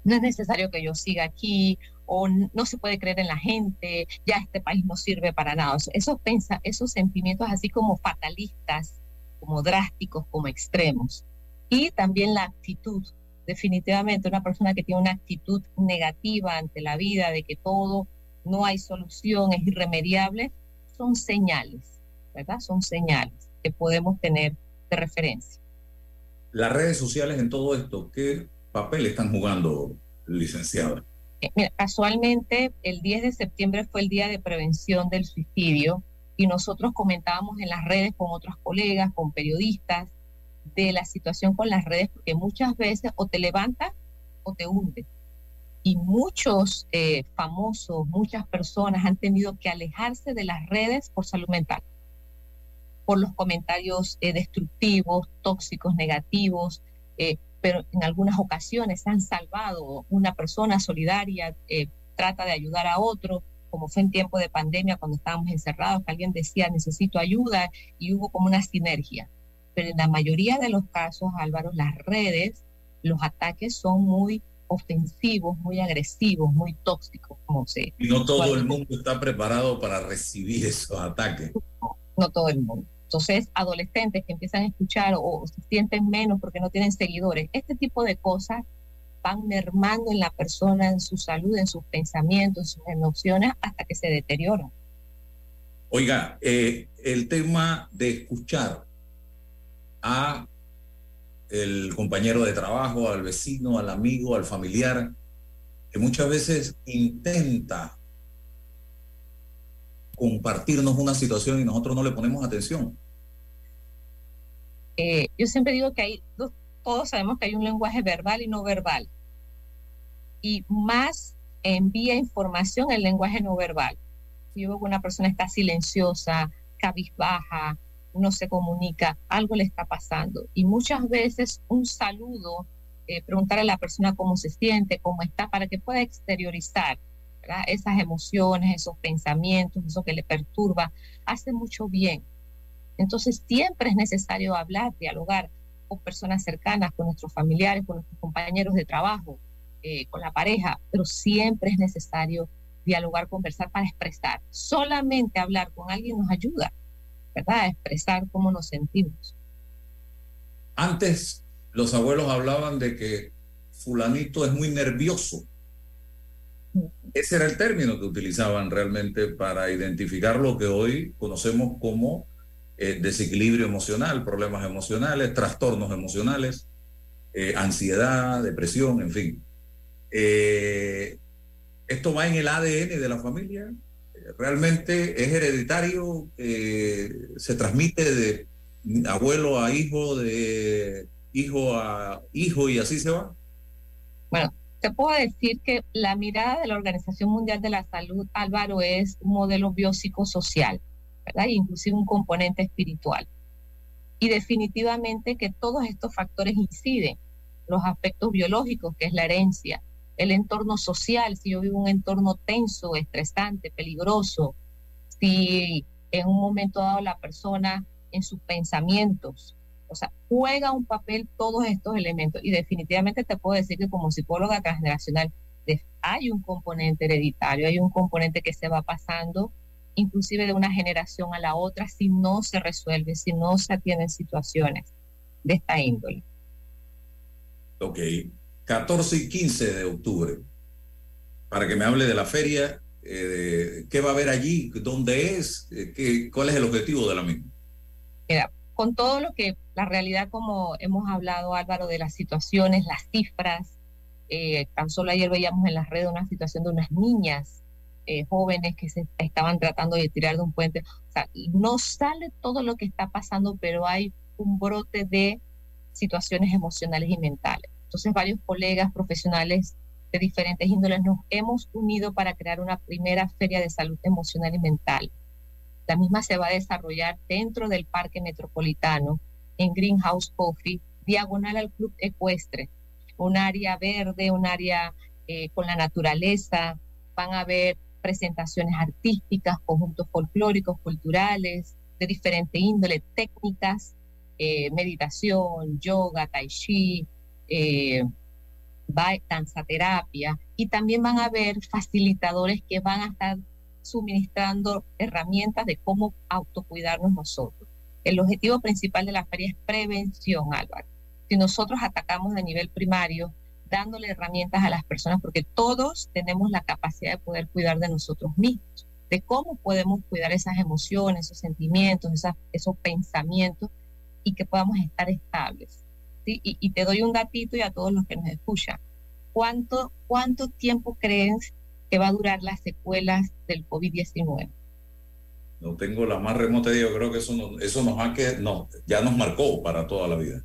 no es necesario que yo siga aquí, o no se puede creer en la gente, ya este país no sirve para nada. Esos, pensa, esos sentimientos así como fatalistas, como drásticos, como extremos. Y también la actitud. Definitivamente una persona que tiene una actitud negativa ante la vida, de que todo no hay solución, es irremediable, son señales, ¿verdad? Son señales que podemos tener de referencia. Las redes sociales en todo esto, ¿qué papel están jugando, licenciada? Eh, Mira, casualmente el 10 de septiembre fue el día de prevención del suicidio y nosotros comentábamos en las redes con otros colegas, con periodistas, de la situación con las redes, porque muchas veces o te levanta o te hunde. Y muchos eh, famosos, muchas personas han tenido que alejarse de las redes por salud mental, por los comentarios eh, destructivos, tóxicos, negativos, pero en algunas ocasiones han salvado una persona solidaria, eh, trata de ayudar a otro, como fue en tiempo de pandemia cuando estábamos encerrados, que alguien decía necesito ayuda y hubo como una sinergia. Pero en la mayoría de los casos, Álvaro, las redes, los ataques son muy ofensivos, muy agresivos, muy tóxicos, como se... Y no todo el mundo está preparado para recibir esos ataques. no todo el mundo. Entonces, adolescentes que empiezan a escuchar o se sienten menos porque no tienen seguidores, este tipo de cosas van mermando en la persona, en su salud, en sus pensamientos, en sus emociones, hasta que se deterioran. Oiga, eh, el tema de escuchar a el compañero de trabajo, al vecino, al amigo, al familiar, que muchas veces intenta compartirnos una situación y nosotros no le ponemos atención. Eh, yo siempre digo que hay, dos- todos sabemos que hay un lenguaje verbal y no verbal. Y más envía información el lenguaje no verbal. Si yo veo que una persona está silenciosa, cabizbaja, no se comunica, algo le está pasando. Y muchas veces un saludo, eh, preguntar a la persona cómo se siente, cómo está, para que pueda exteriorizar ¿verdad? esas emociones, esos pensamientos, eso que le perturba, hace mucho bien. Entonces siempre es necesario hablar, dialogar con personas cercanas, con nuestros familiares, con nuestros compañeros de trabajo, eh, con la pareja, pero siempre es necesario dialogar, conversar para expresar. Solamente hablar con alguien nos ayuda, ¿verdad? A expresar cómo nos sentimos. Antes los abuelos hablaban de que fulanito es muy nervioso. Ese era el término que utilizaban realmente para identificar lo que hoy conocemos como eh, desequilibrio emocional, problemas emocionales, trastornos emocionales, eh, ansiedad, depresión, en fin. Eh, ¿Esto va en el ADN de la familia? ¿Realmente es hereditario? ¿Se transmite de abuelo a hijo, de hijo a hijo y así se va? Bueno, te puedo decir que la mirada de la Organización Mundial de la Salud, Álvaro, es un modelo biopsicosocial, ¿verdad? E inclusive un componente espiritual. Y definitivamente que todos estos factores inciden. Los aspectos biológicos, que es la herencia, el entorno social, si yo vivo un entorno tenso, estresante, peligroso, si en un momento dado la persona en sus pensamientos o sea, juega un papel todos estos elementos. Y definitivamente te puedo decir que como psicóloga transgeneracional hay un componente hereditario, hay un componente que se va pasando inclusive de una generación a la otra si no se resuelve, si no se atienden situaciones de esta índole. Ok, 14 y 15 de octubre, para que me hable de la feria, eh, qué va a haber allí, dónde es, eh, qué, cuál es el objetivo de la misma. Mira, con todo lo que la realidad, como hemos hablado Álvaro, de las situaciones, las cifras, eh, tan solo ayer veíamos en las redes una situación de unas niñas eh, jóvenes que se estaban tratando de tirar de un puente. O sea, no sale todo lo que está pasando, pero hay un brote de situaciones emocionales y mentales. Entonces, varios colegas profesionales de diferentes índoles nos hemos unido para crear una primera feria de salud emocional y mental la misma se va a desarrollar dentro del Parque Metropolitano, en Greenhouse Coffee, diagonal al Club Ecuestre. Un área verde, un área eh, con la naturaleza. Van a haber presentaciones artísticas, conjuntos folclóricos, culturales, de diferente índole, técnicas, eh, meditación, yoga, tai chi, eh, danza terapia. Y también van a haber facilitadores que van a estar suministrando herramientas de cómo autocuidarnos nosotros. El objetivo principal de la feria es prevención, Álvaro. Si nosotros atacamos a nivel primario, dándole herramientas a las personas, porque todos tenemos la capacidad de poder cuidar de nosotros mismos, de cómo podemos cuidar esas emociones, esos sentimientos, esos pensamientos y que podamos estar estables. ¿sí? Y, y, te doy un datito y a todos los que nos escuchan. ¿Cuánto, cuánto tiempo crees que va a durar las secuelas del COVID-19. No tengo la más remota idea, yo creo que eso, no, eso nos ha que no, ya nos marcó para toda la vida.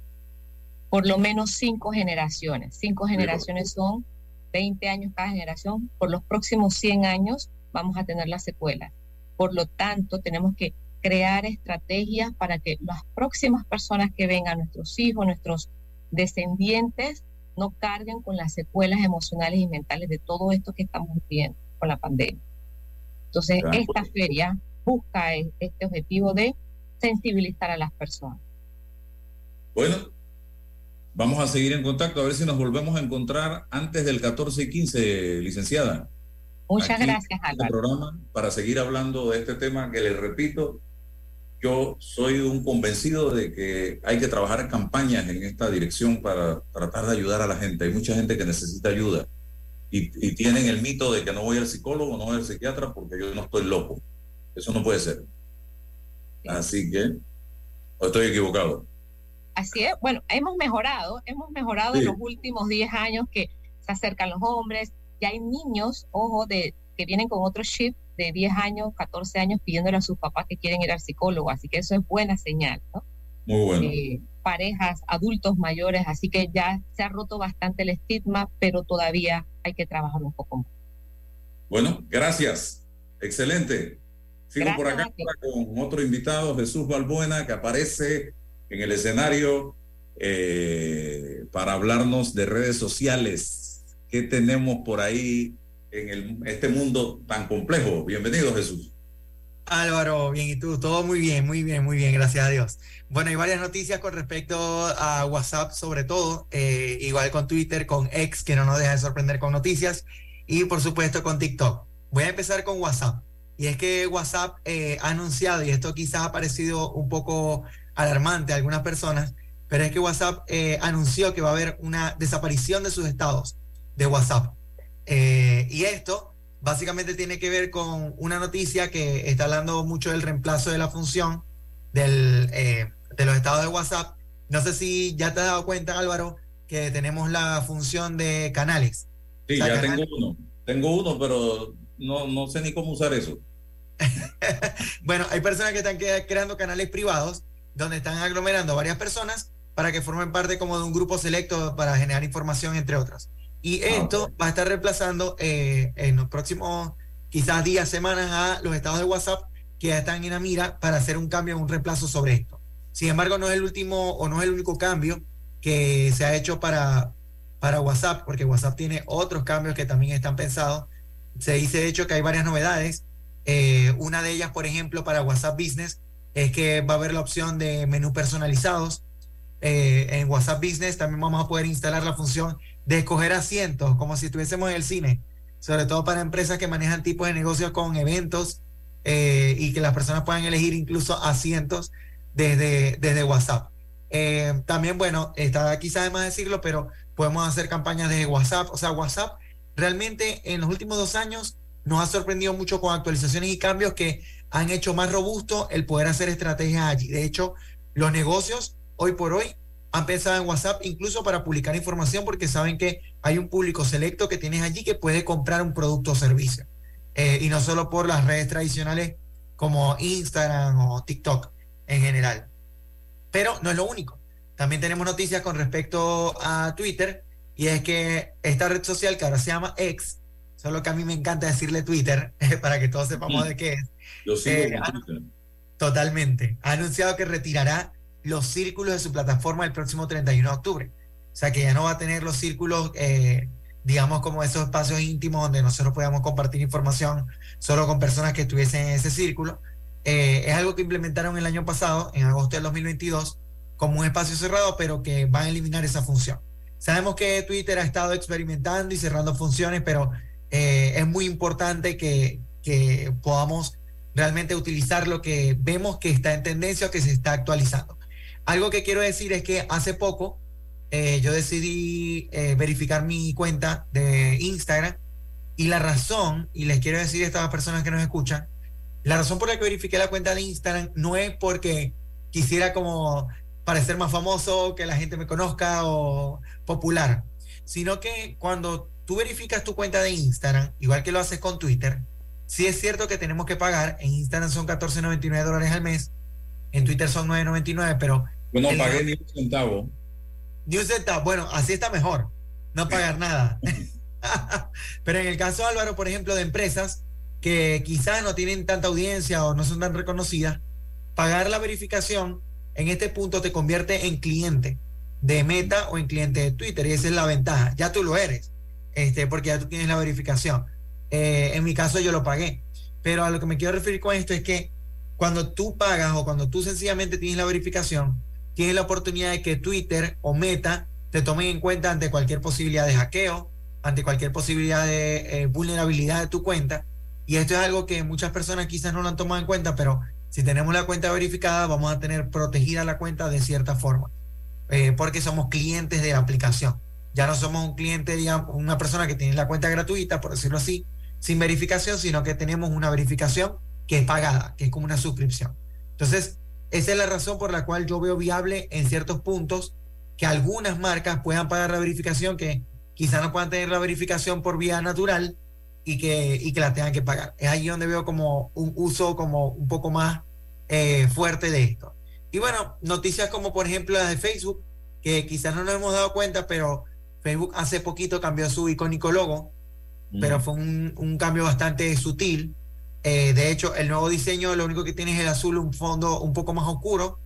Por lo menos cinco generaciones. Cinco generaciones son 20 años cada generación. Por los próximos 100 años vamos a tener las secuelas. Por lo tanto, tenemos que crear estrategias para que las próximas personas que vengan, nuestros hijos, nuestros descendientes, no carguen con las secuelas emocionales y mentales de todo esto que estamos viviendo con la pandemia. Entonces, esta feria busca este objetivo de sensibilizar a las personas. Bueno, vamos a seguir en contacto, a ver si nos volvemos a encontrar antes del 14 y 15, licenciada. Muchas gracias, este Álvaro. programa para seguir hablando de este tema que les repito, yo soy un convencido de que hay que trabajar campañas en esta dirección para tratar de ayudar a la gente. Hay mucha gente que necesita ayuda y, tienen el mito de que no voy al psicólogo, no voy al psiquiatra porque yo no estoy loco. Eso no puede ser. Así que, ¿o estoy equivocado? Así es. Bueno, hemos mejorado, hemos mejorado en los últimos 10 años que se acercan los hombres, ya hay niños, ojo, de que vienen con otro chip de 10 años, 14 años pidiéndole a sus papás que quieren ir al psicólogo, así que eso es buena señal, ¿no? Muy bueno. Eh, parejas, adultos mayores, así que ya se ha roto bastante el estigma, pero todavía hay que trabajar un poco más. Bueno, gracias. Excelente. Sigo por acá con otro invitado, Jesús Balbuena, que aparece en el escenario eh, para hablarnos de redes sociales. ¿Qué tenemos por ahí en este mundo tan complejo. Bienvenido, Jesús. Álvaro, bien, ¿y tú? Todo muy bien, muy bien, muy bien, gracias a Dios. Bueno, hay varias noticias con respecto a WhatsApp, sobre todo, eh, igual con Twitter, con X, que no nos deja de sorprender con noticias, y por supuesto con TikTok. Voy a empezar con WhatsApp. Y es que WhatsApp eh, ha anunciado, y esto quizás ha parecido un poco alarmante a algunas personas, pero es que WhatsApp eh, anunció que va a haber una desaparición de sus estados de WhatsApp. Eh, y esto básicamente tiene que ver con una noticia que está hablando mucho del reemplazo de la función del, eh, de los estados de WhatsApp. No sé si ya te has dado cuenta, Álvaro, que tenemos la función de canales. Sí, O sea, ya tengo uno. Tengo uno, pero no, no sé ni cómo usar eso. Bueno, hay personas que están cre- creando canales privados donde están aglomerando varias personas para que formen parte como de un grupo selecto para generar información, entre otras. Y esto va a estar reemplazando eh, en los próximos quizás días, semanas a los estados de WhatsApp que ya están en la mira para hacer un cambio, un reemplazo sobre esto. Sin embargo, no es el último o no es el único cambio que se ha hecho para, para WhatsApp, porque WhatsApp tiene otros cambios que también están pensados. Se dice de hecho que hay varias novedades. Eh, una de ellas, por ejemplo, para WhatsApp Business es que va a haber la opción de menú personalizados. Eh, en WhatsApp Business también vamos a poder instalar la función de escoger asientos, como si estuviésemos en el cine, sobre todo para empresas que manejan tipos de negocios con eventos eh, y que las personas puedan elegir incluso asientos desde, desde WhatsApp. Eh, también, bueno, está quizás de más decirlo, pero podemos hacer campañas desde WhatsApp. O sea, WhatsApp realmente en los últimos dos años nos ha sorprendido mucho con actualizaciones y cambios que han hecho más robusto el poder hacer estrategias allí. De hecho, los negocios hoy por hoy han pensado en WhatsApp incluso para publicar información porque saben que hay un público selecto que tienes allí que puede comprar un producto o servicio. Eh, y no solo por las redes tradicionales como Instagram o TikTok en general. Pero no es lo único. También tenemos noticias con respecto a Twitter y es que esta red social que ahora se llama X, solo que a mí me encanta decirle Twitter para que todos sepamos de qué es. Yo sigo Eh. Totalmente. Ha anunciado que retirará los círculos de su plataforma el próximo 31 de octubre. O sea que ya no va a tener los círculos, eh, digamos, como esos espacios íntimos donde nosotros podamos compartir información solo con personas que estuviesen en ese círculo. Eh, es algo que implementaron el año pasado, en agosto del 2022, como un espacio cerrado, pero que van a eliminar esa función. Sabemos que Twitter ha estado experimentando y cerrando funciones, pero eh, es muy importante que, que podamos realmente utilizar lo que vemos que está en tendencia o que se está actualizando. Algo que quiero decir es que hace poco eh, yo decidí eh, verificar mi cuenta de Instagram y la razón, y les quiero decir a estas personas que nos escuchan, la razón por la que verifiqué la cuenta de Instagram no es porque quisiera como parecer más famoso, que la gente me conozca o popular, sino que cuando tú verificas tu cuenta de Instagram, igual que lo haces con Twitter, sí es cierto que tenemos que pagar, en Instagram son 14.99 dólares al mes, en Twitter son 9.99, pero... Yo no el- pagué ni un centavo. ni un centavo. Bueno, así está mejor. No pagar nada. Pero en el caso, Álvaro, por ejemplo, de empresas que quizás no tienen tanta audiencia o no son tan reconocidas, pagar la verificación en este punto te convierte en cliente de Meta o en cliente de Twitter. Y esa es la ventaja. Ya tú lo eres, este, porque ya tú tienes la verificación. Eh, en mi caso yo lo pagué. Pero a lo que me quiero referir con esto es que cuando tú pagas o cuando tú sencillamente tienes la verificación, tienes la oportunidad de que Twitter o Meta te tomen en cuenta ante cualquier posibilidad de hackeo, ante cualquier posibilidad de eh, vulnerabilidad de tu cuenta. Y esto es algo que muchas personas quizás no lo han tomado en cuenta, pero si tenemos la cuenta verificada, vamos a tener protegida la cuenta de cierta forma, eh, porque somos clientes de la aplicación. Ya no somos un cliente, digamos, una persona que tiene la cuenta gratuita, por decirlo así, sin verificación, sino que tenemos una verificación que es pagada, que es como una suscripción. Entonces, esa es la razón por la cual yo veo viable en ciertos puntos que algunas marcas puedan pagar la verificación, que quizá no puedan tener la verificación por vía natural y que, y que la tengan que pagar. Es ahí donde veo como un uso como un poco más eh, fuerte de esto. Y bueno, noticias como por ejemplo las de Facebook, que quizás no nos hemos dado cuenta, pero Facebook hace poquito cambió su icónico logo, pero fue un, un cambio bastante sutil. Eh, de hecho, el nuevo diseño lo único que tiene es el azul, un fondo un poco más oscuro.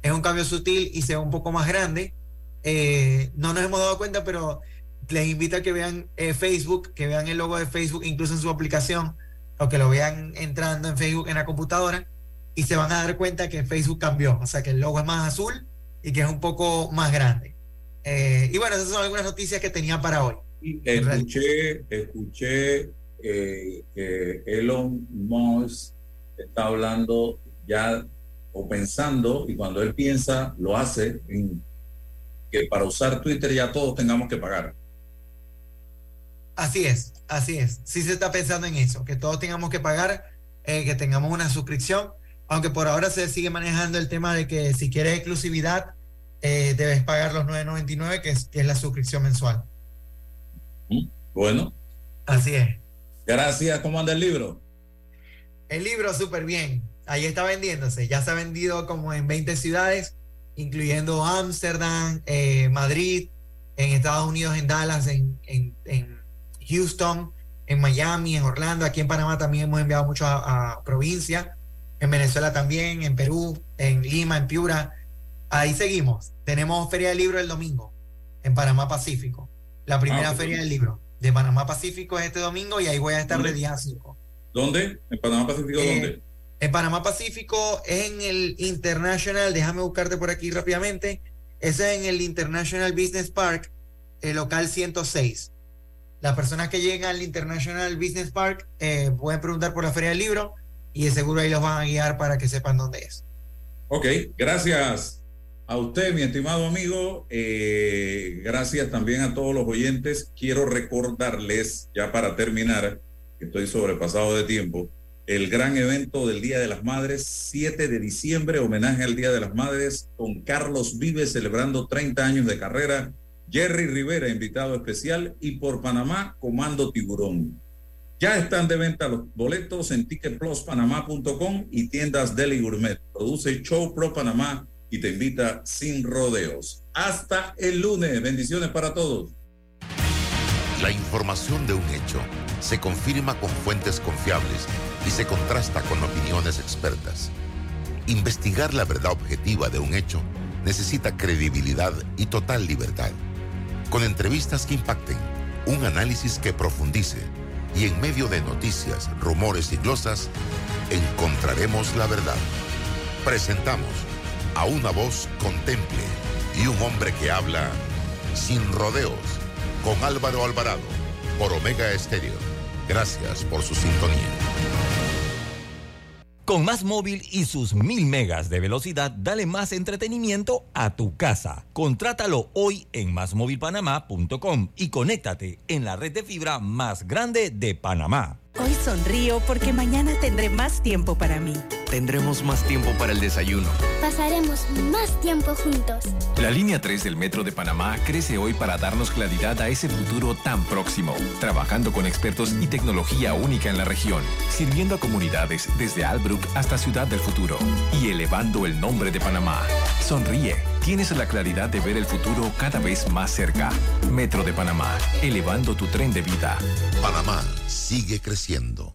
Es un cambio sutil y se ve un poco más grande. Eh, no nos hemos dado cuenta, pero les invito a que vean eh, Facebook, que vean el logo de Facebook, incluso en su aplicación, o que lo vean entrando en Facebook en la computadora y se van a dar cuenta que Facebook cambió, o sea que el logo es más azul y que es un poco más grande. Y bueno, esas son algunas noticias que tenía para hoy. Escuché, escuché eh, Elon Musk está hablando ya o pensando, y cuando él piensa, lo hace, en que para usar Twitter ya todos tengamos que pagar. Así es, así es. Sí se está pensando en eso, que todos tengamos que pagar, eh, que tengamos una suscripción, aunque por ahora se sigue manejando el tema de que si quieres exclusividad, eh, debes pagar los 9.99, que es, que es la suscripción mensual. Bueno. Así es. Gracias. ¿Cómo anda el libro? El libro súper bien. Ahí está vendiéndose. Ya se ha vendido como en 20 ciudades, incluyendo Ámsterdam, eh, Madrid, en Estados Unidos, en Dallas, en, en, en, Houston, en Miami, en Orlando. Aquí en Panamá también hemos enviado mucho a, a provincia. En Venezuela también, en Perú, en Lima, en Piura. Ahí seguimos. Tenemos Feria del Libro el domingo en Panamá Pacífico. La primera Ah, Feria del Libro de Panamá Pacífico es este domingo y ahí voy a estar de día a 5. ¿Dónde? ¿En Panamá Pacífico Eh, dónde? En Panamá Pacífico es en el International, déjame buscarte por aquí rápidamente, es en el International Business Park, el local 106. Las personas que llegan al International Business Park eh, pueden preguntar por la Feria del Libro y de seguro ahí los van a guiar para que sepan dónde es. Ok, gracias a usted, mi estimado amigo. Eh, gracias también a todos los oyentes. Quiero recordarles, ya para terminar, que estoy sobrepasado de tiempo, el gran evento del Día de las Madres, 7 de diciembre, homenaje al Día de las Madres, con Carlos Vives celebrando 30 años de carrera, Jerry Rivera, invitado especial, y por Panamá, Comando Tiburón. Ya están de venta los boletos en ticketpluspanamá.com y tiendas Deli Gourmet. Produce Show Pro Panamá y te invita sin rodeos. Hasta el lunes. Bendiciones para todos. La información de un hecho se confirma con fuentes confiables y se contrasta con opiniones expertas. Investigar la verdad objetiva de un hecho necesita credibilidad y total libertad. Con entrevistas que impacten, un análisis que profundice y en medio de noticias, rumores y glosas, encontraremos la verdad. Presentamos a una voz contemple y un hombre que habla sin rodeos con Álvaro Alvarado por Omega Estéreo. Gracias por su sintonía. Con Más Móvil y sus mil megas de velocidad, dale más entretenimiento a tu casa. Contrátalo hoy en másmóvilpanamá.com y conéctate en la red de fibra más grande de Panamá. Hoy sonrío porque mañana tendré más tiempo para mí. Tendremos más tiempo para el desayuno. Pasaremos más tiempo juntos. La línea 3 del Metro de Panamá crece hoy para darnos claridad a ese futuro tan próximo, trabajando con expertos y tecnología única en la región, sirviendo a comunidades desde Albrook hasta Ciudad del Futuro y elevando el nombre de Panamá. Sonríe, tienes la claridad de ver el futuro cada vez más cerca. Metro de Panamá, elevando tu tren de vida. Panamá sigue creciendo.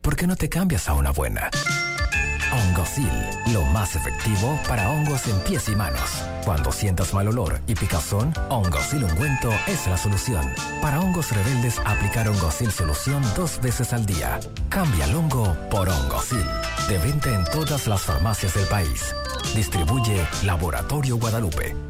¿Por qué no te cambias a una buena? Hongosil, lo más efectivo para hongos en pies y manos. Cuando sientas mal olor y picazón, Hongosil ungüento es la solución. Para hongos rebeldes, aplicar Hongosil solución dos veces al día. Cambia el hongo por Hongosil. De venta en todas las farmacias del país. Distribuye Laboratorio Guadalupe.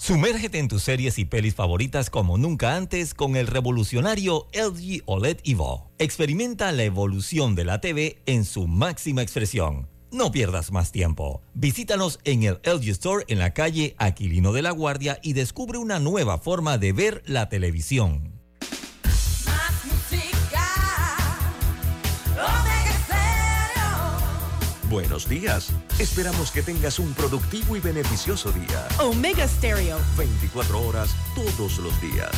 Sumérgete en tus series y pelis favoritas como nunca antes con el revolucionario LG OLED Evo. Experimenta la evolución de la TV en su máxima expresión. No pierdas más tiempo. Visítanos en el LG Store en la calle Aquilino de la Guardia y descubre una nueva forma de ver la televisión. Buenos días. Esperamos que tengas un productivo y beneficioso día. Omega Stereo. 24 horas todos los días.